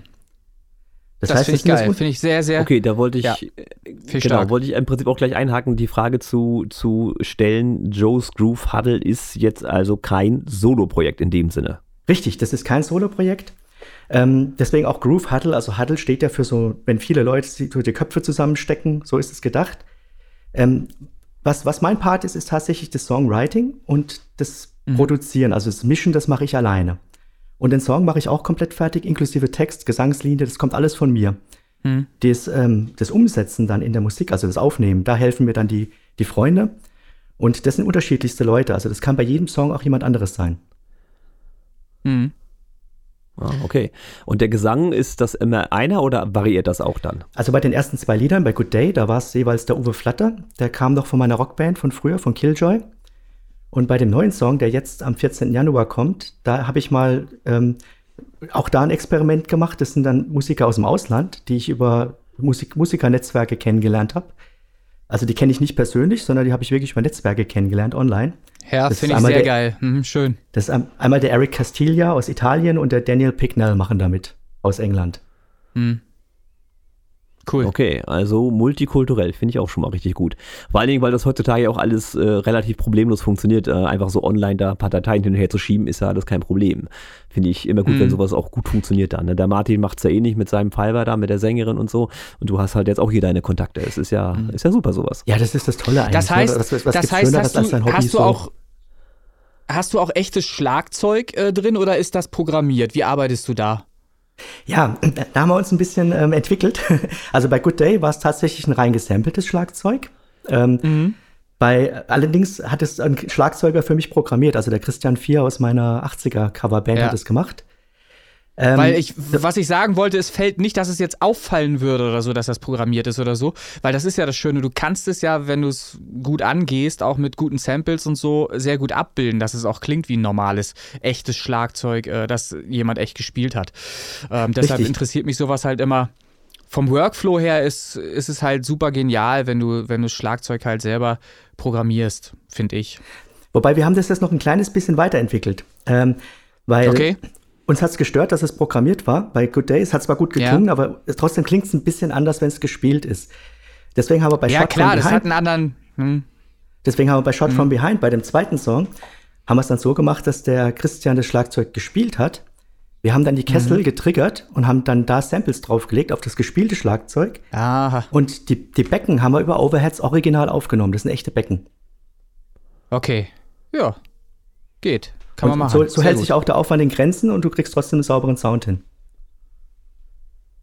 E: Das, das finde ich geil, finde ich sehr, sehr.
D: Okay, da wollte ich, ja, genau, stark. wollte ich im Prinzip auch gleich einhaken, die Frage zu, zu stellen. Joe's Groove Huddle ist jetzt also kein Solo-Projekt in dem Sinne.
F: Richtig, das ist kein Solo-Projekt. Ähm, deswegen auch Groove Huddle. Also Huddle steht ja für so, wenn viele Leute die Köpfe zusammenstecken, so ist es gedacht. Ähm, was, was mein Part ist, ist tatsächlich das Songwriting und das mhm. produzieren. Also das Mischen, das mache ich alleine. Und den Song mache ich auch komplett fertig, inklusive Text, Gesangslinie, das kommt alles von mir. Mhm. Das, ähm, das Umsetzen dann in der Musik, also das Aufnehmen, da helfen mir dann die, die Freunde. Und das sind unterschiedlichste Leute. Also das kann bei jedem Song auch jemand anderes sein.
D: Mhm. Ah, okay. Und der Gesang, ist das immer einer oder variiert das auch dann?
F: Also bei den ersten zwei Liedern, bei Good Day, da war es jeweils der Uwe Flatter. Der kam noch von meiner Rockband von früher, von Killjoy. Und bei dem neuen Song, der jetzt am 14. Januar kommt, da habe ich mal ähm, auch da ein Experiment gemacht. Das sind dann Musiker aus dem Ausland, die ich über Musik Musikernetzwerke kennengelernt habe. Also die kenne ich nicht persönlich, sondern die habe ich wirklich über Netzwerke kennengelernt online.
E: Ja, finde ich sehr der, geil. Mhm, schön.
F: Das ist einmal der Eric Castilla aus Italien und der Daniel Picknell machen damit aus England. Mhm.
D: Cool. Okay, also multikulturell finde ich auch schon mal richtig gut. Vor allen Dingen, weil das heutzutage auch alles äh, relativ problemlos funktioniert. Äh, einfach so online da ein paar Dateien hin und her zu schieben, ist ja alles kein Problem. Finde ich immer gut, mm. wenn mhm. sowas auch gut funktioniert dann. Ne? Der Martin macht es ja eh nicht mit seinem Fiverr da, mit der Sängerin und so. Und du hast halt jetzt auch hier deine Kontakte. Es ist ja, mm. ist ja super sowas.
F: Ja, das ist das Tolle eigentlich.
E: Das ne? heißt, was, was das heißt hast, du, hast du auch Hast du auch echtes Schlagzeug äh, drin oder ist das programmiert? Wie arbeitest du da?
F: Ja, da haben wir uns ein bisschen ähm, entwickelt. [LAUGHS] Also bei Good Day war es tatsächlich ein rein gesampeltes Schlagzeug. Ähm, mhm. Bei, allerdings hat es ein Schlagzeuger für mich programmiert, also der Christian Vier aus meiner 80er Coverband ja. hat es gemacht.
E: Ähm, weil ich, was ich sagen wollte, es fällt nicht, dass es jetzt auffallen würde oder so, dass das programmiert ist oder so, weil das ist ja das Schöne. Du kannst es ja, wenn du es gut angehst, auch mit guten Samples und so, sehr gut abbilden, dass es auch klingt wie ein normales, echtes Schlagzeug, äh, das jemand echt gespielt hat. Ähm, deshalb interessiert mich sowas halt immer. Vom Workflow her ist, ist es halt super genial, wenn du, wenn du Schlagzeug halt selber programmierst, finde ich.
F: Wobei wir haben das jetzt noch ein kleines bisschen weiterentwickelt. Ähm, weil okay. Uns hat es gestört, dass es programmiert war. Bei Good Day, es hat zwar gut geklungen, ja. aber es, trotzdem klingt es ein bisschen anders, wenn es gespielt ist. Deswegen haben wir bei
E: ja,
F: Shot
E: klar,
F: from
E: Behind. Das hat einen anderen. Hm.
F: Deswegen haben wir bei Shot hm. from Behind, bei dem zweiten Song, haben wir es dann so gemacht, dass der Christian das Schlagzeug gespielt hat. Wir haben dann die Kessel mhm. getriggert und haben dann da Samples draufgelegt auf das gespielte Schlagzeug.
E: Aha.
F: Und die, die Becken haben wir über Overheads original aufgenommen. Das sind echte Becken.
E: Okay. Ja. Geht. Kann
F: und
E: man machen.
F: So, so hält gut. sich auch der Aufwand in Grenzen und du kriegst trotzdem einen sauberen Sound hin.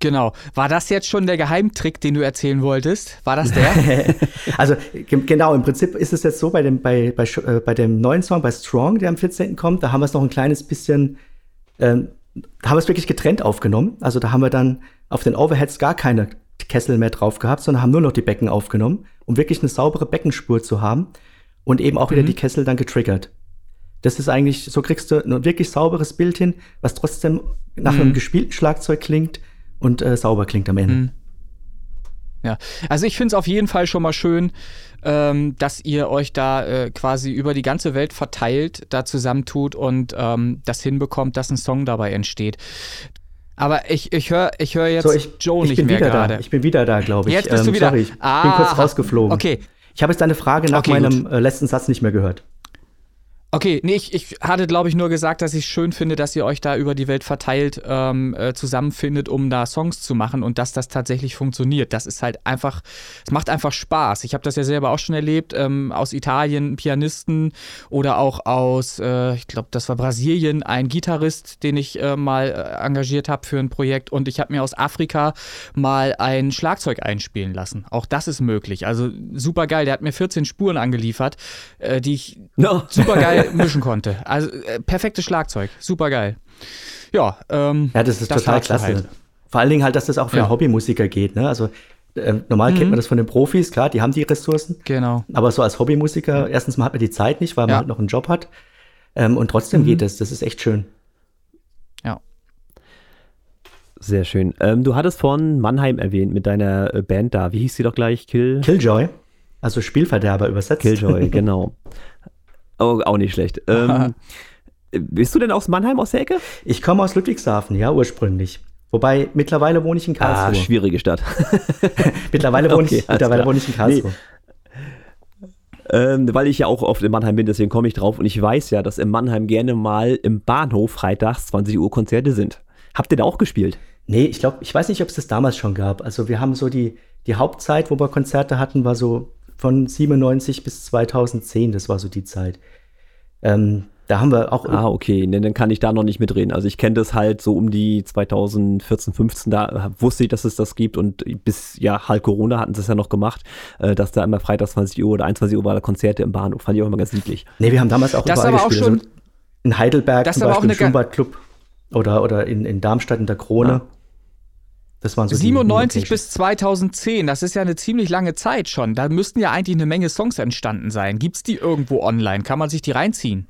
E: Genau. War das jetzt schon der Geheimtrick, den du erzählen wolltest? War das der? [LAUGHS]
F: also genau, im Prinzip ist es jetzt so bei dem, bei, bei, äh, bei dem neuen Song, bei Strong, der am 14. kommt, da haben wir es noch ein kleines bisschen, ähm, da haben wir es wirklich getrennt aufgenommen. Also da haben wir dann auf den Overheads gar keine Kessel mehr drauf gehabt, sondern haben nur noch die Becken aufgenommen, um wirklich eine saubere Beckenspur zu haben und eben auch wieder mhm. die Kessel dann getriggert. Das ist eigentlich, so kriegst du ein wirklich sauberes Bild hin, was trotzdem nach mhm. einem gespielten Schlagzeug klingt und äh, sauber klingt am Ende. Mhm.
E: Ja, also ich finde es auf jeden Fall schon mal schön, ähm, dass ihr euch da äh, quasi über die ganze Welt verteilt, da zusammentut und ähm, das hinbekommt, dass ein Song dabei entsteht. Aber ich, ich höre ich hör jetzt so, ich, Joe
F: ich
E: nicht mehr
F: gerade. Ich bin wieder da, glaube ich.
E: Jetzt bist ähm, du wieder.
F: Sorry, ich ah, bin kurz rausgeflogen.
E: Okay.
F: Ich habe jetzt deine Frage nach okay, meinem äh, letzten Satz nicht mehr gehört.
E: Okay, nee, ich, ich hatte, glaube ich, nur gesagt, dass ich es schön finde, dass ihr euch da über die Welt verteilt ähm, äh, zusammenfindet, um da Songs zu machen und dass das tatsächlich funktioniert. Das ist halt einfach, es macht einfach Spaß. Ich habe das ja selber auch schon erlebt, ähm, aus Italien Pianisten oder auch aus, äh, ich glaube, das war Brasilien, ein Gitarrist, den ich äh, mal äh, engagiert habe für ein Projekt und ich habe mir aus Afrika mal ein Schlagzeug einspielen lassen. Auch das ist möglich. Also super geil. Der hat mir 14 Spuren angeliefert, äh, die ich no. super geil [LAUGHS] mischen konnte. Also äh, perfektes Schlagzeug, super geil. Ja, ähm,
F: ja, das ist das total klasse. Halt. Vor allen Dingen halt, dass das auch für ja. Hobbymusiker geht. Ne? Also äh, normal mhm. kennt man das von den Profis, klar, die haben die Ressourcen.
E: Genau.
F: Aber so als Hobbymusiker, erstens mal hat man die Zeit nicht, weil man ja. halt noch einen Job hat. Ähm, und trotzdem mhm. geht es. Das. das ist echt schön.
E: Ja.
D: Sehr schön. Ähm, du hattest von Mannheim erwähnt mit deiner äh, Band da. Wie hieß sie doch gleich? Kill?
F: Killjoy. Also Spielverderber übersetzt.
D: Killjoy, [LAUGHS] genau. Oh, auch nicht schlecht. [LAUGHS] Ähm, bist du denn aus Mannheim, aus der Ecke?
F: Ich komme aus Ludwigshafen, ja, ursprünglich. Wobei, mittlerweile wohne ich in Karlsruhe. Ah,
D: schwierige Stadt. [LAUGHS]
F: mittlerweile wohne, okay, ich, mittlerweile wohne ich in Karlsruhe.
D: Nee. Ähm, weil ich ja auch oft in Mannheim bin, deswegen komme ich drauf. Und ich weiß ja, dass in Mannheim gerne mal im Bahnhof freitags 20 Uhr Konzerte sind. Habt ihr da auch gespielt?
F: Nee, ich glaube, ich weiß nicht, ob es das damals schon gab. Also wir haben so die, die Hauptzeit, wo wir Konzerte hatten, war so von 97 bis 2010, das war so die Zeit. Ähm, Da haben wir auch.
D: Ah, okay. Nee, dann kann ich da noch nicht mitreden. Also ich kenne das halt so um die 2014, 15, da wusste ich, dass es das gibt und bis ja halt Corona hatten sie es ja noch gemacht, äh, dass da immer Freitag 20 Uhr oder 21 Uhr war da Konzerte im Bahnhof. Fand ich auch immer ganz niedlich.
F: Nee, wir haben damals auch
E: Das
F: überall
E: aber auch
F: gespielt.
E: schon-
F: Also in Heidelberg
E: Das
F: zum Beispiel im Schwimmbadclub oder, oder in, in Darmstadt in der Krone.
D: Ja.
F: Das waren so die
E: 97
F: Locations.
E: bis 2010, das ist ja eine ziemlich lange Zeit schon. Da müssten ja eigentlich eine Menge Songs entstanden sein. Gibt's die irgendwo online? Kann man sich die reinziehen?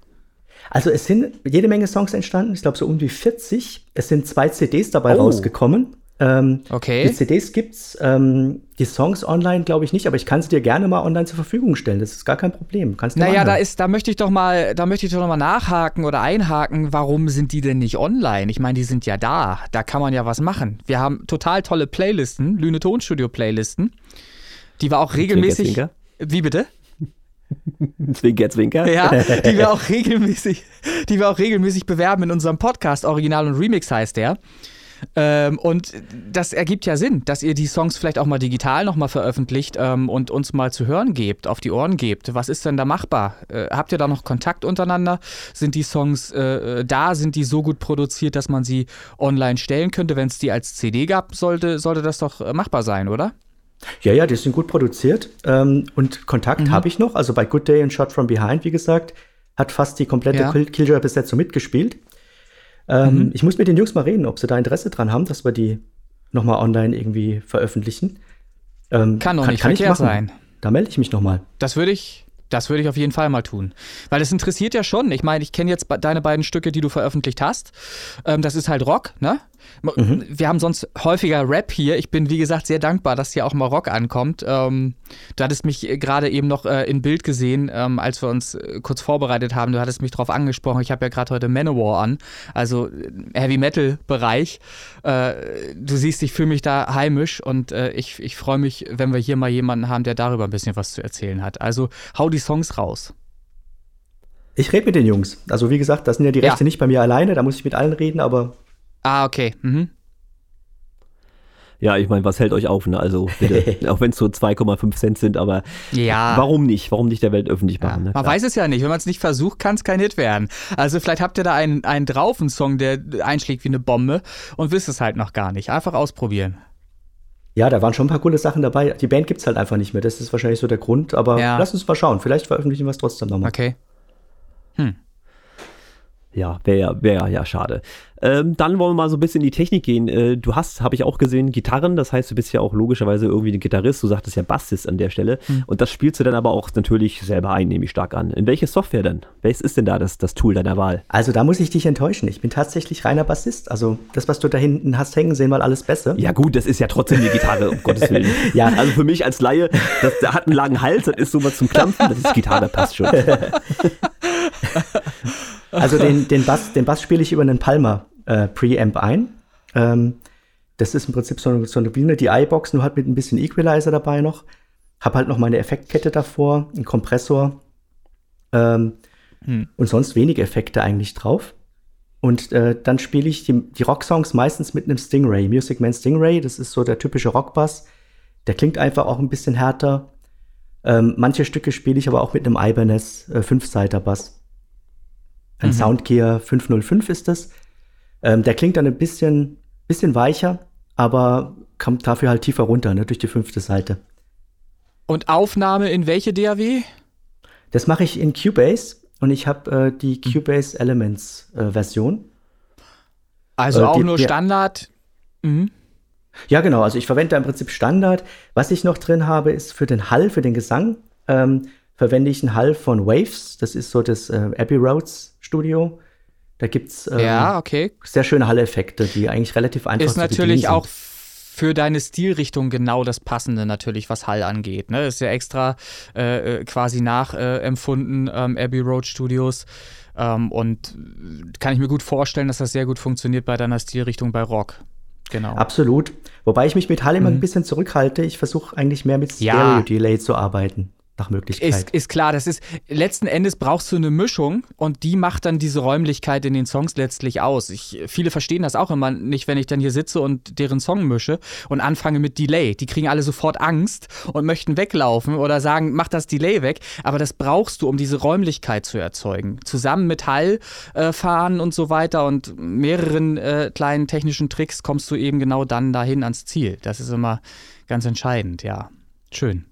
F: Also es sind jede Menge Songs entstanden, ich glaube so um die 40. Es sind zwei CDs dabei
E: Oh.
F: rausgekommen. Ähm,
E: Okay.
F: Die CDs gibt's, ähm, die Songs online glaube ich nicht, aber ich kann sie dir gerne mal online zur Verfügung stellen. Das ist gar kein Problem. Kannst du
E: Naja, da ist, da möchte ich doch mal, da möchte ich doch noch mal nachhaken oder einhaken, warum sind die denn nicht online? Ich meine, die sind ja da. Da kann man ja was machen. Wir haben total tolle Playlisten, Lüne Tonstudio Playlisten, die wir auch regelmäßig.
D: Zwinker,
E: Wie bitte? [LAUGHS]
D: Zwinker, Zwinker.
E: Ja, [LAUGHS] die wir auch regelmäßig, die wir auch regelmäßig bewerben in unserem Podcast. Original und Remix heißt der. Ähm, und das ergibt ja Sinn, dass ihr die Songs vielleicht auch mal digital nochmal veröffentlicht ähm, und uns mal zu hören gebt, auf die Ohren gebt. Was ist denn da machbar? Äh, habt ihr da noch Kontakt untereinander? Sind die Songs äh, da? Sind die so gut produziert, dass man sie online stellen könnte? Wenn es die als CD gab, sollte, sollte das doch äh, machbar sein, oder?
F: Ja, ja, die sind gut produziert. Ähm, und Kontakt
E: Mhm.
F: habe ich noch. Also bei Good Day und Shot from Behind, wie gesagt, hat fast die komplette
E: Ja.
F: Kill Killjoy-Besetzung mitgespielt. Ähm,
E: Mhm.
F: Ich muss mit den Jungs mal reden, ob sie da Interesse dran haben, dass wir die nochmal online irgendwie veröffentlichen. Ähm,
E: Kann doch nicht
F: ich
E: verkehrt sein.
F: Da melde ich mich nochmal.
E: Das würde ich, das würde ich auf jeden Fall mal tun. Weil es interessiert ja schon. Ich meine, ich kenne jetzt deine beiden Stücke, die du veröffentlicht hast. Ähm, das ist halt Rock, ne? M- Wir haben sonst häufiger Rap hier. Ich bin, wie gesagt, sehr dankbar, dass hier auch mal Rock ankommt. Ähm, du hattest mich äh, gerade eben noch äh, in Bild gesehen, ähm, als wir uns äh, kurz vorbereitet haben. Du hattest mich darauf angesprochen. Ich habe ja gerade heute Manowar an, also äh, Heavy Metal Bereich. Äh, du siehst, ich fühle mich da heimisch und äh, ich, ich freue mich, wenn wir hier mal jemanden haben, der darüber ein bisschen was zu erzählen hat. Also hau die Songs raus.
F: Ich rede mit den Jungs. Also wie gesagt, das sind ja die
E: Ja.
F: Rechte nicht bei mir alleine, da muss ich mit allen reden, aber
E: Ah, okay. Mhm.
D: Ja, ich meine, was hält euch auf? Ne? Also bitte, [LAUGHS] auch wenn es so 2,5 Cent sind, aber
E: Ja.
D: warum nicht? Warum nicht der Welt öffentlich
E: Ja,
D: machen? Ne?
E: man weiß es ja nicht. Wenn man es nicht versucht, kann es kein Hit werden. Also vielleicht habt ihr da einen, einen drauf, einen Song, der einschlägt wie eine Bombe und wisst es halt noch gar nicht. Einfach ausprobieren.
F: Ja, da waren schon ein paar coole Sachen dabei. Die Band gibt's halt einfach nicht mehr. Das ist wahrscheinlich so der Grund, aber
E: Ja.
F: lass uns mal schauen. Vielleicht veröffentlichen wir es trotzdem nochmal.
E: Okay.
D: Ja, wäre ja, wär ja schade. Ähm, dann wollen wir mal so ein bisschen in die Technik gehen. Äh, du hast, habe ich auch gesehen, Gitarren. Das heißt, du bist ja auch logischerweise irgendwie ein Gitarrist. Du sagtest ja Bassist an der Stelle. Und das spielst du dann aber auch natürlich selber ein, nehme ich stark an. In welche Software denn? Welches ist denn da das, das Tool deiner Wahl?
F: Also da muss ich dich enttäuschen. Ich bin tatsächlich reiner Bassist. Also das, was du da hinten hast hängen sehen, mal alles besser.
D: Ja gut, das ist ja trotzdem die Gitarre, um [LAUGHS] Gottes Willen.
F: Ja.
D: Also für mich als Laie, das, der hat einen langen Hals, das ist sowas zum Klampfen, das ist Gitarre, passt schon. [LAUGHS]
F: Also den, den Bass, den Bass spiele ich über einen Palmer äh, Preamp ein. Ähm, das ist im Prinzip so eine, so eine wie eine DI-Box, nur halt mit ein bisschen Equalizer dabei noch. Hab halt noch meine Effektkette davor, einen Kompressor ähm, und sonst wenige Effekte eigentlich drauf. Und äh, dann spiele ich die, die Rocksongs meistens mit einem Stingray, Music Man Stingray. Das ist so der typische Rockbass. Der klingt einfach auch ein bisschen härter. Ähm, manche Stücke spiele ich aber auch mit einem Ibanez äh, Fünfseiter-Bass. Ein Soundgear 505 ist das. Ähm, der klingt dann ein bisschen, bisschen weicher, aber kommt dafür halt tiefer runter, ne, durch die fünfte Seite.
E: Und Aufnahme in welche DAW?
F: Das mache ich in Cubase und ich habe äh, die Cubase Elements äh, Version.
E: Also
F: Äh,
E: auch
F: die-
E: nur Standard. Mhm.
F: Ja, genau. Also ich verwende da im Prinzip Standard. Was ich noch drin habe, ist für den Hall, für den Gesang, ähm, verwende ich einen Hall von Waves. Das ist so das äh, Abbey Roads Studio. Da gibt's ähm,
E: Ja, okay.
F: sehr schöne Hall-Effekte, die eigentlich relativ einfach
E: Ist
F: zu
E: natürlich auch für deine Stilrichtung genau das Passende natürlich, was Hall angeht. Ne? Ist ja extra äh, äh, quasi nachempfunden, ähm, Abbey Road Studios. Ähm, und kann ich mir gut vorstellen, dass das sehr gut funktioniert bei deiner Stilrichtung bei Rock. Genau.
F: Absolut. Wobei ich mich mit Hall immer ein bisschen zurückhalte. Ich versuche eigentlich mehr mit
E: Ja.
F: Stereo-Delay zu arbeiten. Nach Möglichkeit.
E: Ist, ist klar, das ist letzten Endes brauchst du eine Mischung und die macht dann diese Räumlichkeit in den Songs letztlich aus. Ich, viele verstehen das auch immer nicht, wenn ich dann hier sitze und deren Song mische und anfange mit Delay. Die kriegen alle sofort Angst und möchten weglaufen oder sagen, mach das Delay weg. Aber das brauchst du, um diese Räumlichkeit zu erzeugen. Zusammen mit Hallfahren äh, und so weiter und mehreren äh, kleinen technischen Tricks kommst du eben genau dann dahin ans Ziel. Das ist immer ganz entscheidend, ja. Schön.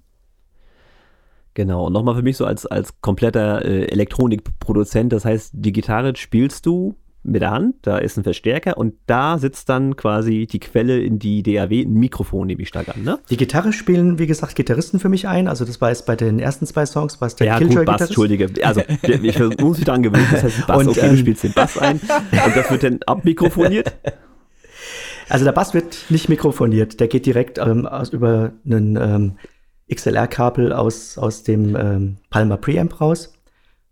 D: Genau, und nochmal für mich so als, als kompletter äh, Elektronikproduzent, das heißt, die Gitarre spielst du mit der Hand, da ist ein Verstärker und da sitzt dann quasi die Quelle in die DAW, ein Mikrofon nehme ich stark an, ne?
F: Die Gitarre spielen, wie gesagt, Gitarristen für mich ein, also das war jetzt bei den ersten zwei Songs, war es
D: der Ja gut, Bass, Entschuldige, also ich muss mich daran gewöhnen, das heißt Bass, und, okay, ähm, du spielst den Bass ein und das wird dann abmikrofoniert. [LAUGHS]
F: Also der Bass wird nicht mikrofoniert, der geht direkt ähm, aus, über einen ähm, XLR-Kabel aus, aus dem ähm, Palmer Preamp raus,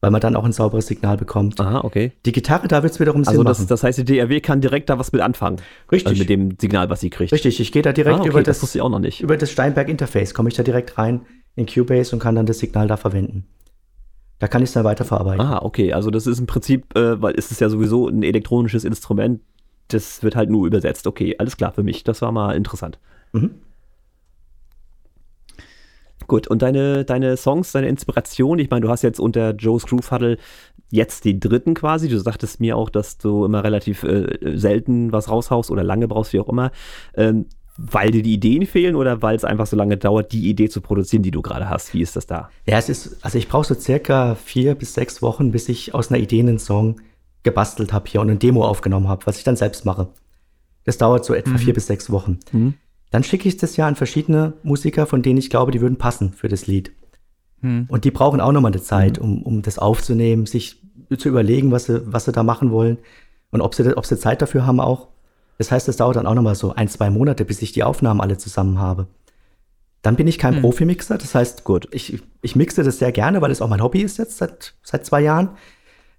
F: weil man dann auch ein sauberes Signal bekommt.
D: Aha, okay.
F: Die Gitarre, da wird es wiederum
D: Sinn also das, machen. das heißt, die DRW kann direkt da was mit anfangen.
F: Richtig.
D: Also mit dem Signal, was sie kriegt.
F: Richtig, ich gehe da direkt ah, okay, über
D: das, das auch noch nicht.
F: über das Steinberg-Interface, komme ich da direkt rein in Cubase und kann dann das Signal da verwenden. Da kann ich es dann weiterverarbeiten.
D: Ah, okay. Also das ist im Prinzip, äh, weil es ist ja sowieso ein elektronisches Instrument, das wird halt nur übersetzt. Okay, alles klar für mich. Das war mal interessant. Mhm. Gut, und deine, deine Songs, deine Inspiration, ich meine, du hast jetzt unter Joe's Groove Huddle jetzt die dritten quasi. Du sagtest mir auch, dass du immer relativ äh, selten was raushaust oder lange brauchst, wie auch immer. Ähm, weil dir die Ideen fehlen oder weil es einfach so lange dauert, die Idee zu produzieren, die du gerade hast? Wie ist das da?
F: Ja, es ist, also ich brauche so circa vier bis sechs Wochen, bis ich aus einer Idee einen Song gebastelt habe hier und eine Demo aufgenommen habe, was ich dann selbst mache. Das dauert so etwa mhm. vier bis sechs Wochen. Mhm. Dann schicke ich das ja an verschiedene Musiker, von denen ich glaube, die würden passen für das Lied. Hm. Und die brauchen auch nochmal eine Zeit, mhm. um, um das aufzunehmen, sich zu überlegen, was sie, was sie da machen wollen und ob sie, ob sie Zeit dafür haben auch. Das heißt, das dauert dann auch nochmal so ein, zwei Monate, bis ich die Aufnahmen alle zusammen habe. Dann bin ich kein hm. Profimixer, das heißt, gut, ich, ich mixe das sehr gerne, weil es auch mein Hobby ist jetzt seit, seit zwei Jahren.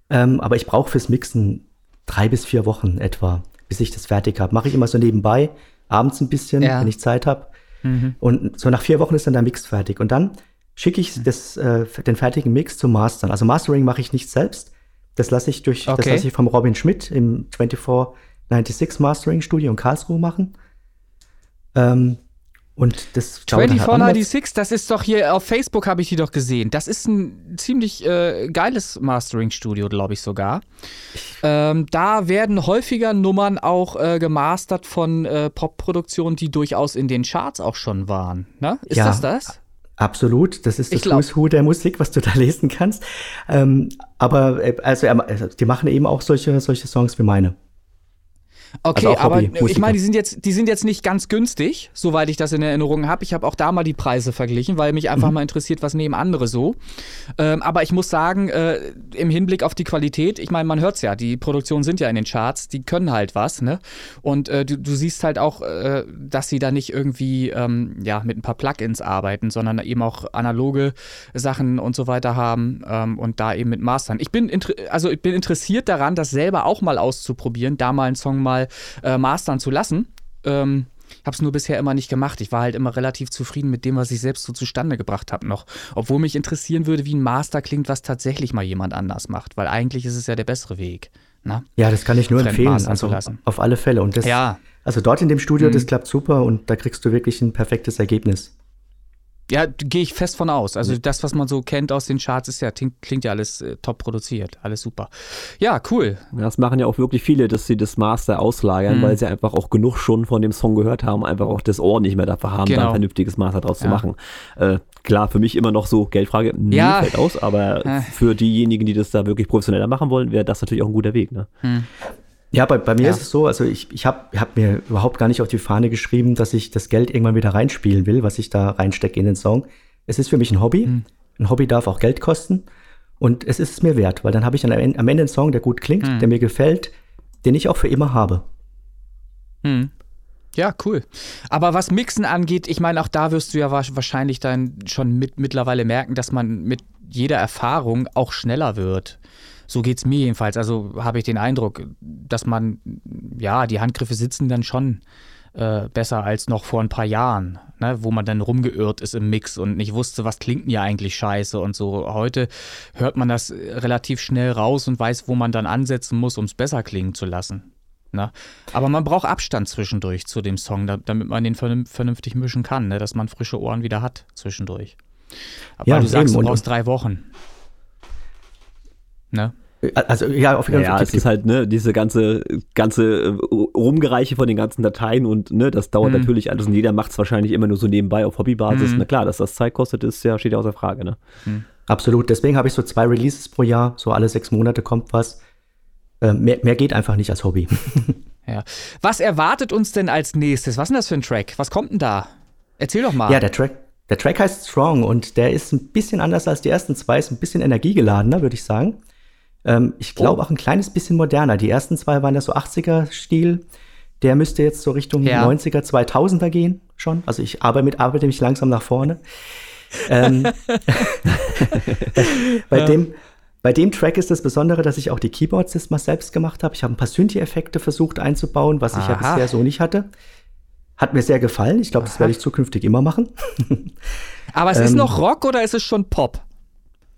F: Ähm, aber ich brauche fürs Mixen drei bis vier Wochen etwa, bis ich das fertig habe. Mache ich immer so nebenbei, abends ein bisschen, ja. wenn ich Zeit habe. Mhm. Und so nach vier Wochen ist dann der Mix fertig. Und dann schicke ich das, äh, den fertigen Mix zum Mastern. Also Mastering mache ich nicht selbst. Das lasse ich durch, okay. das lasse ich vom Robin Schmidt im 2496 Mastering Studio in Karlsruhe machen. Ähm, und das
E: 2496, das ist doch hier auf Facebook, habe ich die doch gesehen. Das ist ein ziemlich äh, geiles Mastering-Studio, glaube ich sogar. Ähm, da werden häufiger Nummern auch äh, gemastert von äh, Pop-Produktionen, die durchaus in den Charts auch schon waren. Ne? Ist
F: ja,
E: das das?
F: Absolut, das ist das Who's Who der Musik, was du da [LAUGHS] lesen kannst. Ähm, aber äh, also, also, die machen eben auch solche, solche Songs wie meine.
E: Okay, also aber ich meine, die sind jetzt, die sind jetzt nicht ganz günstig, soweit ich das in Erinnerung habe. Ich habe auch da mal die Preise verglichen, weil mich einfach mhm. mal interessiert, was nehmen andere so. Ähm, aber ich muss sagen, äh, im Hinblick auf die Qualität, ich meine, man hört es ja, die Produktionen sind ja in den Charts, die können halt was, ne? Und äh, du, du, siehst halt auch, äh, dass sie da nicht irgendwie ähm, ja, mit ein paar Plugins arbeiten, sondern eben auch analoge Sachen und so weiter haben ähm, und da eben mit Mastern. Ich bin, also ich bin interessiert daran, das selber auch mal auszuprobieren, da mal einen Song mal mal äh, mastern zu lassen. Ähm, habe es nur bisher immer nicht gemacht. Ich war halt immer relativ zufrieden mit dem, was ich selbst so zustande gebracht habe noch. Obwohl mich interessieren würde, wie ein Master klingt, was tatsächlich mal jemand anders macht. Weil eigentlich ist es ja der bessere Weg. Na?
F: Ja, das kann ich nur empfehlen. Also auf alle Fälle. Und das,
E: ja.
F: Also dort in dem Studio, mhm. das klappt super und da kriegst du wirklich ein perfektes Ergebnis.
E: Ja, gehe ich fest von aus. Also das, was man so kennt aus den Charts, ist ja, klingt, klingt ja alles äh, top produziert, alles super. Ja, cool.
D: Das machen ja auch wirklich viele, dass sie das Master auslagern, mhm. weil sie einfach auch genug schon von dem Song gehört haben, einfach auch das Ohr nicht mehr dafür haben, genau. da ein vernünftiges Master draus ja. zu machen. Äh, klar, für mich immer noch so Geldfrage, nee, ja. fällt aus, aber [LAUGHS] äh. für diejenigen, die das da wirklich professioneller machen wollen, wäre das natürlich auch ein guter Weg. Ne? Mhm.
F: Ja, bei, bei mir ja. ist es so, also ich, ich habe hab mir überhaupt gar nicht auf die Fahne geschrieben, dass ich das Geld irgendwann wieder reinspielen will, was ich da reinstecke in den Song. Es ist für mich ein Hobby. Mhm. Ein Hobby darf auch Geld kosten. Und es ist es mir wert, weil dann habe ich am Ende einen Song, der gut klingt, mhm. der mir gefällt, den ich auch für immer habe.
E: Mhm. Ja, cool. Aber was Mixen angeht, ich meine, auch da wirst du ja wahrscheinlich dann schon mit, mittlerweile merken, dass man mit jeder Erfahrung auch schneller wird. So geht es mir jedenfalls. Also habe ich den Eindruck, dass man, ja, die Handgriffe sitzen dann schon äh, besser als noch vor ein paar Jahren, ne, wo man dann rumgeirrt ist im Mix und nicht wusste, was klingt mir eigentlich scheiße und so. Heute hört man das relativ schnell raus und weiß, wo man dann ansetzen muss, um es besser klingen zu lassen. Ne? Aber man braucht Abstand zwischendurch zu dem Song, da, damit man den vernünftig mischen kann, ne? dass man frische Ohren wieder hat zwischendurch. Aber ja, du sagst, du brauchst drei Wochen.
D: Ne? Also ja, auf jeden Fall. Ja, es ist halt ne diese ganze ganze äh, Rumgereiche von den ganzen Dateien und ne das dauert mhm. natürlich alles und jeder macht es wahrscheinlich immer nur so nebenbei auf Hobbybasis. Mhm. Na klar, dass das Zeit kostet, ist ja steht ja außer Frage. Ne?
F: Mhm. Absolut. Deswegen habe ich so zwei Releases pro Jahr, so alle sechs Monate kommt was. Äh, mehr, mehr geht einfach nicht als Hobby. [LAUGHS]
E: ja. Was erwartet uns denn als nächstes? Was ist denn das für ein Track? Was kommt denn da? Erzähl doch mal.
F: Ja, der Track, der Track heißt Strong und der ist ein bisschen anders als die ersten zwei, ist ein bisschen energiegeladener, würde ich sagen. Ähm, ich glaube oh. auch ein kleines bisschen moderner. Die ersten zwei waren ja so 80er-Stil. Der müsste jetzt so Richtung ja. 90er, 2000er gehen schon. Also ich arbeite, mit, arbeite mich langsam nach vorne. ähm, [LAUGHS] bei, ja. dem, bei dem Track ist das Besondere, dass ich auch die Keyboards jetzt mal selbst gemacht habe. Ich habe ein paar Synthi-Effekte versucht einzubauen, was Aha. ich ja bisher so nicht hatte. Hat mir sehr gefallen. Ich glaube, das werde ich zukünftig immer machen.
E: Aber es ähm, ist noch Rock oder ist es schon Pop?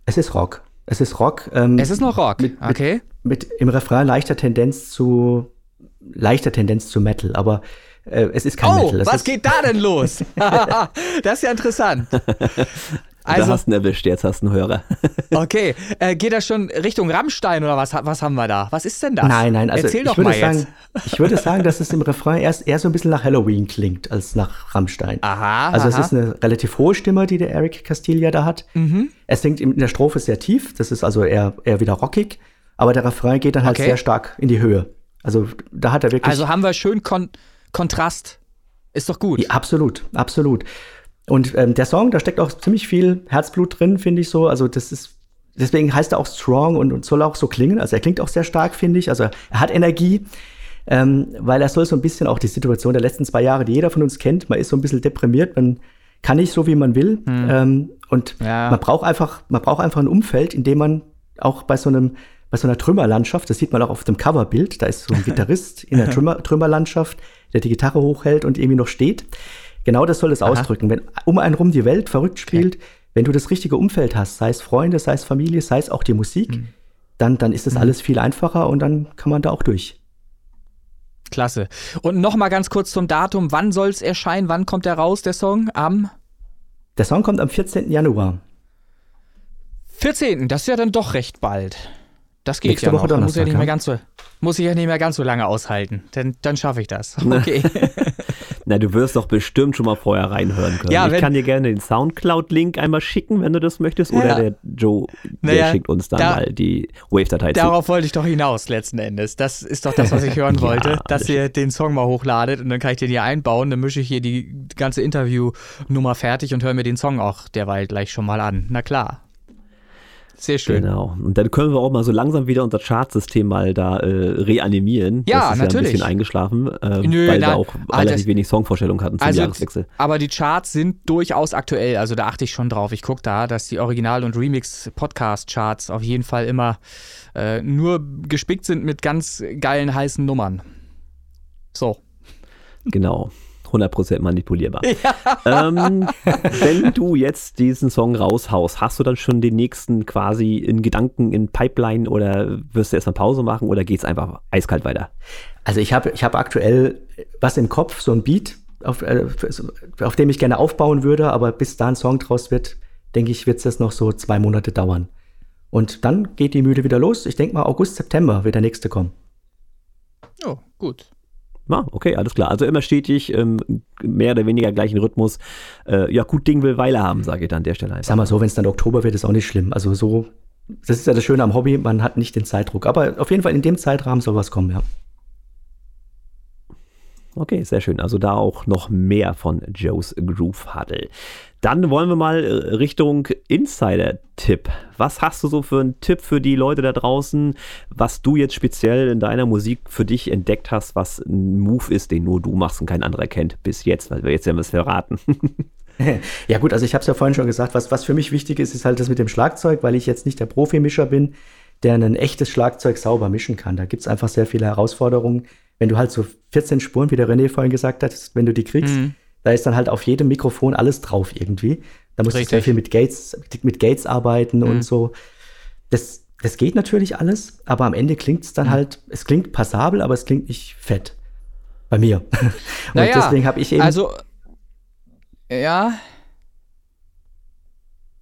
F: Es ist Rock. Es ist Rock.
E: Ähm, es ist noch Rock,
F: mit,
E: okay.
F: Mit, mit, im Refrain leichter Tendenz zu leichter Tendenz zu Metal, aber äh, es ist kein
E: oh,
F: Metal.
E: Oh, was geht da denn los? [LAUGHS] [LAUGHS] das ist ja interessant. [LAUGHS]
D: Also, da hast du ihn erwischt, jetzt hast du einen Hörer. [LAUGHS]
E: okay, äh, geht das schon Richtung Rammstein oder was, was haben wir da? Was ist denn das?
F: Nein, nein, also
E: Erzähl
F: doch
E: mal
F: sagen,
E: jetzt.
F: ich würde sagen, dass es im Refrain erst eher so ein bisschen nach Halloween klingt als nach Rammstein.
E: Aha.
F: Also
E: aha.
F: es ist eine relativ hohe Stimme, die der Eric Castilla da hat. Mhm. Es singt in der Strophe sehr tief, das ist also eher, eher wieder rockig, aber der Refrain geht dann halt okay. sehr stark in die Höhe. Also da hat er wirklich.
E: Also haben wir schön Kon Kontrast. Ist doch gut.
F: Ja, absolut, absolut. Und ähm, der Song, da steckt auch ziemlich viel Herzblut drin, finde ich so. Also das ist, deswegen heißt er auch Strong und, und soll auch so klingen. Also er klingt auch sehr stark, finde ich. Also er hat Energie, ähm, weil er soll so ein bisschen auch die Situation der letzten zwei Jahre, die jeder von uns kennt, man ist so ein bisschen deprimiert, man kann nicht so, wie man will. Hm. Ähm, und ja. man braucht einfach, man braucht einfach ein Umfeld, in dem man auch bei so einem bei so einer Trümmerlandschaft, das sieht man auch auf dem Coverbild, da ist so ein [LAUGHS] Gitarrist in der Trümmer, Trümmerlandschaft, der die Gitarre hochhält und irgendwie noch steht. Genau das soll es ausdrücken. Wenn um einen rum die Welt verrückt spielt, okay. wenn du das richtige Umfeld hast, sei es Freunde, sei es Familie, sei es auch die Musik, mhm. dann, dann ist das mhm. alles viel einfacher und dann kann man da auch durch.
E: Klasse. Und noch mal ganz kurz zum Datum. Wann soll es erscheinen? Wann kommt der raus, der Song? Am?
F: Der Song kommt am 14. Januar.
E: 14. Das ist ja dann doch recht bald. Das geht
F: Nächste
E: ja
F: Woche
E: noch.
F: Muss
E: ja nicht mehr ganz so, muss ich ja nicht mehr ganz so lange aushalten. Denn dann schaffe ich das. Okay. [LAUGHS]
D: Na, du wirst doch bestimmt schon mal vorher reinhören können. Ja, ich kann dir gerne den Soundcloud-Link einmal schicken, wenn du das möchtest. Oder ja. der Joe, der naja, schickt uns dann da, mal die Wave-Datei
E: zu. Darauf wollte ich doch hinaus, letzten Endes. Das ist doch das, was ich hören [LAUGHS] wollte, ja, dass ihr den Song mal hochladet und dann kann ich den hier einbauen. Dann mische ich hier die ganze Interview-Nummer fertig und höre mir den Song auch derweil gleich schon mal an. Na klar. Sehr schön.
D: Genau. Und dann können wir auch mal so langsam wieder unser Chartsystem mal da äh, reanimieren.
E: Ja,
D: das ist
E: natürlich.
D: Ja ein bisschen eingeschlafen, äh, Nö, weil na, wir auch ah, relativ wenig Songvorstellungen hatten zum also, Jahreswechsel.
E: Aber die Charts sind durchaus aktuell. Also da achte ich schon drauf. Ich gucke da, dass die Original- und Remix-Podcast-Charts auf jeden Fall immer äh, nur gespickt sind mit ganz geilen, heißen Nummern. So.
D: Genau. 100% manipulierbar. [LAUGHS] Ja. Ähm, wenn du jetzt diesen Song raushaust, hast du dann schon den nächsten quasi in Gedanken in Pipeline oder wirst du erstmal Pause machen oder geht es einfach eiskalt weiter?
F: Also ich habe ich hab aktuell was im Kopf, so ein Beat, auf, äh, auf dem ich gerne aufbauen würde, aber bis da ein Song draus wird, denke ich, wird es das noch so zwei Monate dauern. Und dann geht die Mühle wieder los. Ich denke mal, August, September wird der nächste kommen.
E: Oh, gut.
D: Ah, okay, alles klar. Also immer stetig, ähm, mehr oder weniger gleichen Rhythmus. Äh, ja, gut Ding will Weile haben, sage ich dann an der Stelle
F: einfach. Sag mal so, wenn es dann Oktober wird, ist auch nicht schlimm. Also so, das ist ja das Schöne am Hobby, man hat nicht den Zeitdruck. Aber auf jeden Fall in dem Zeitrahmen soll was kommen, ja.
D: Okay, sehr schön. Also da auch noch mehr von Joe's Groove Huddle. Dann wollen wir mal äh, Richtung Insider-Tipp. Was hast du so für einen Tipp für die Leute da draußen, was du jetzt speziell in deiner Musik für dich entdeckt hast, was ein Move ist, den nur du machst und kein anderer kennt bis jetzt, weil wir jetzt ja was verraten. [LAUGHS]
F: ja gut, also ich habe es ja vorhin schon gesagt, was, was für mich wichtig ist, ist halt das mit dem Schlagzeug, weil ich jetzt nicht der Profimischer bin, der ein echtes Schlagzeug sauber mischen kann. Da gibt es einfach sehr viele Herausforderungen wenn du halt so 14 Spuren, wie der René vorhin gesagt hat, wenn du die kriegst, mhm. Da ist dann halt auf jedem Mikrofon alles drauf irgendwie. Da musst Richtig. du sehr viel mit Gates, mit Gates arbeiten mhm. und so. Das, das geht natürlich alles, aber am Ende klingt es dann mhm. halt, es klingt passabel, aber es klingt nicht fett. Bei mir. [LAUGHS] und
E: naja, deswegen habe ich eben. Also, ja.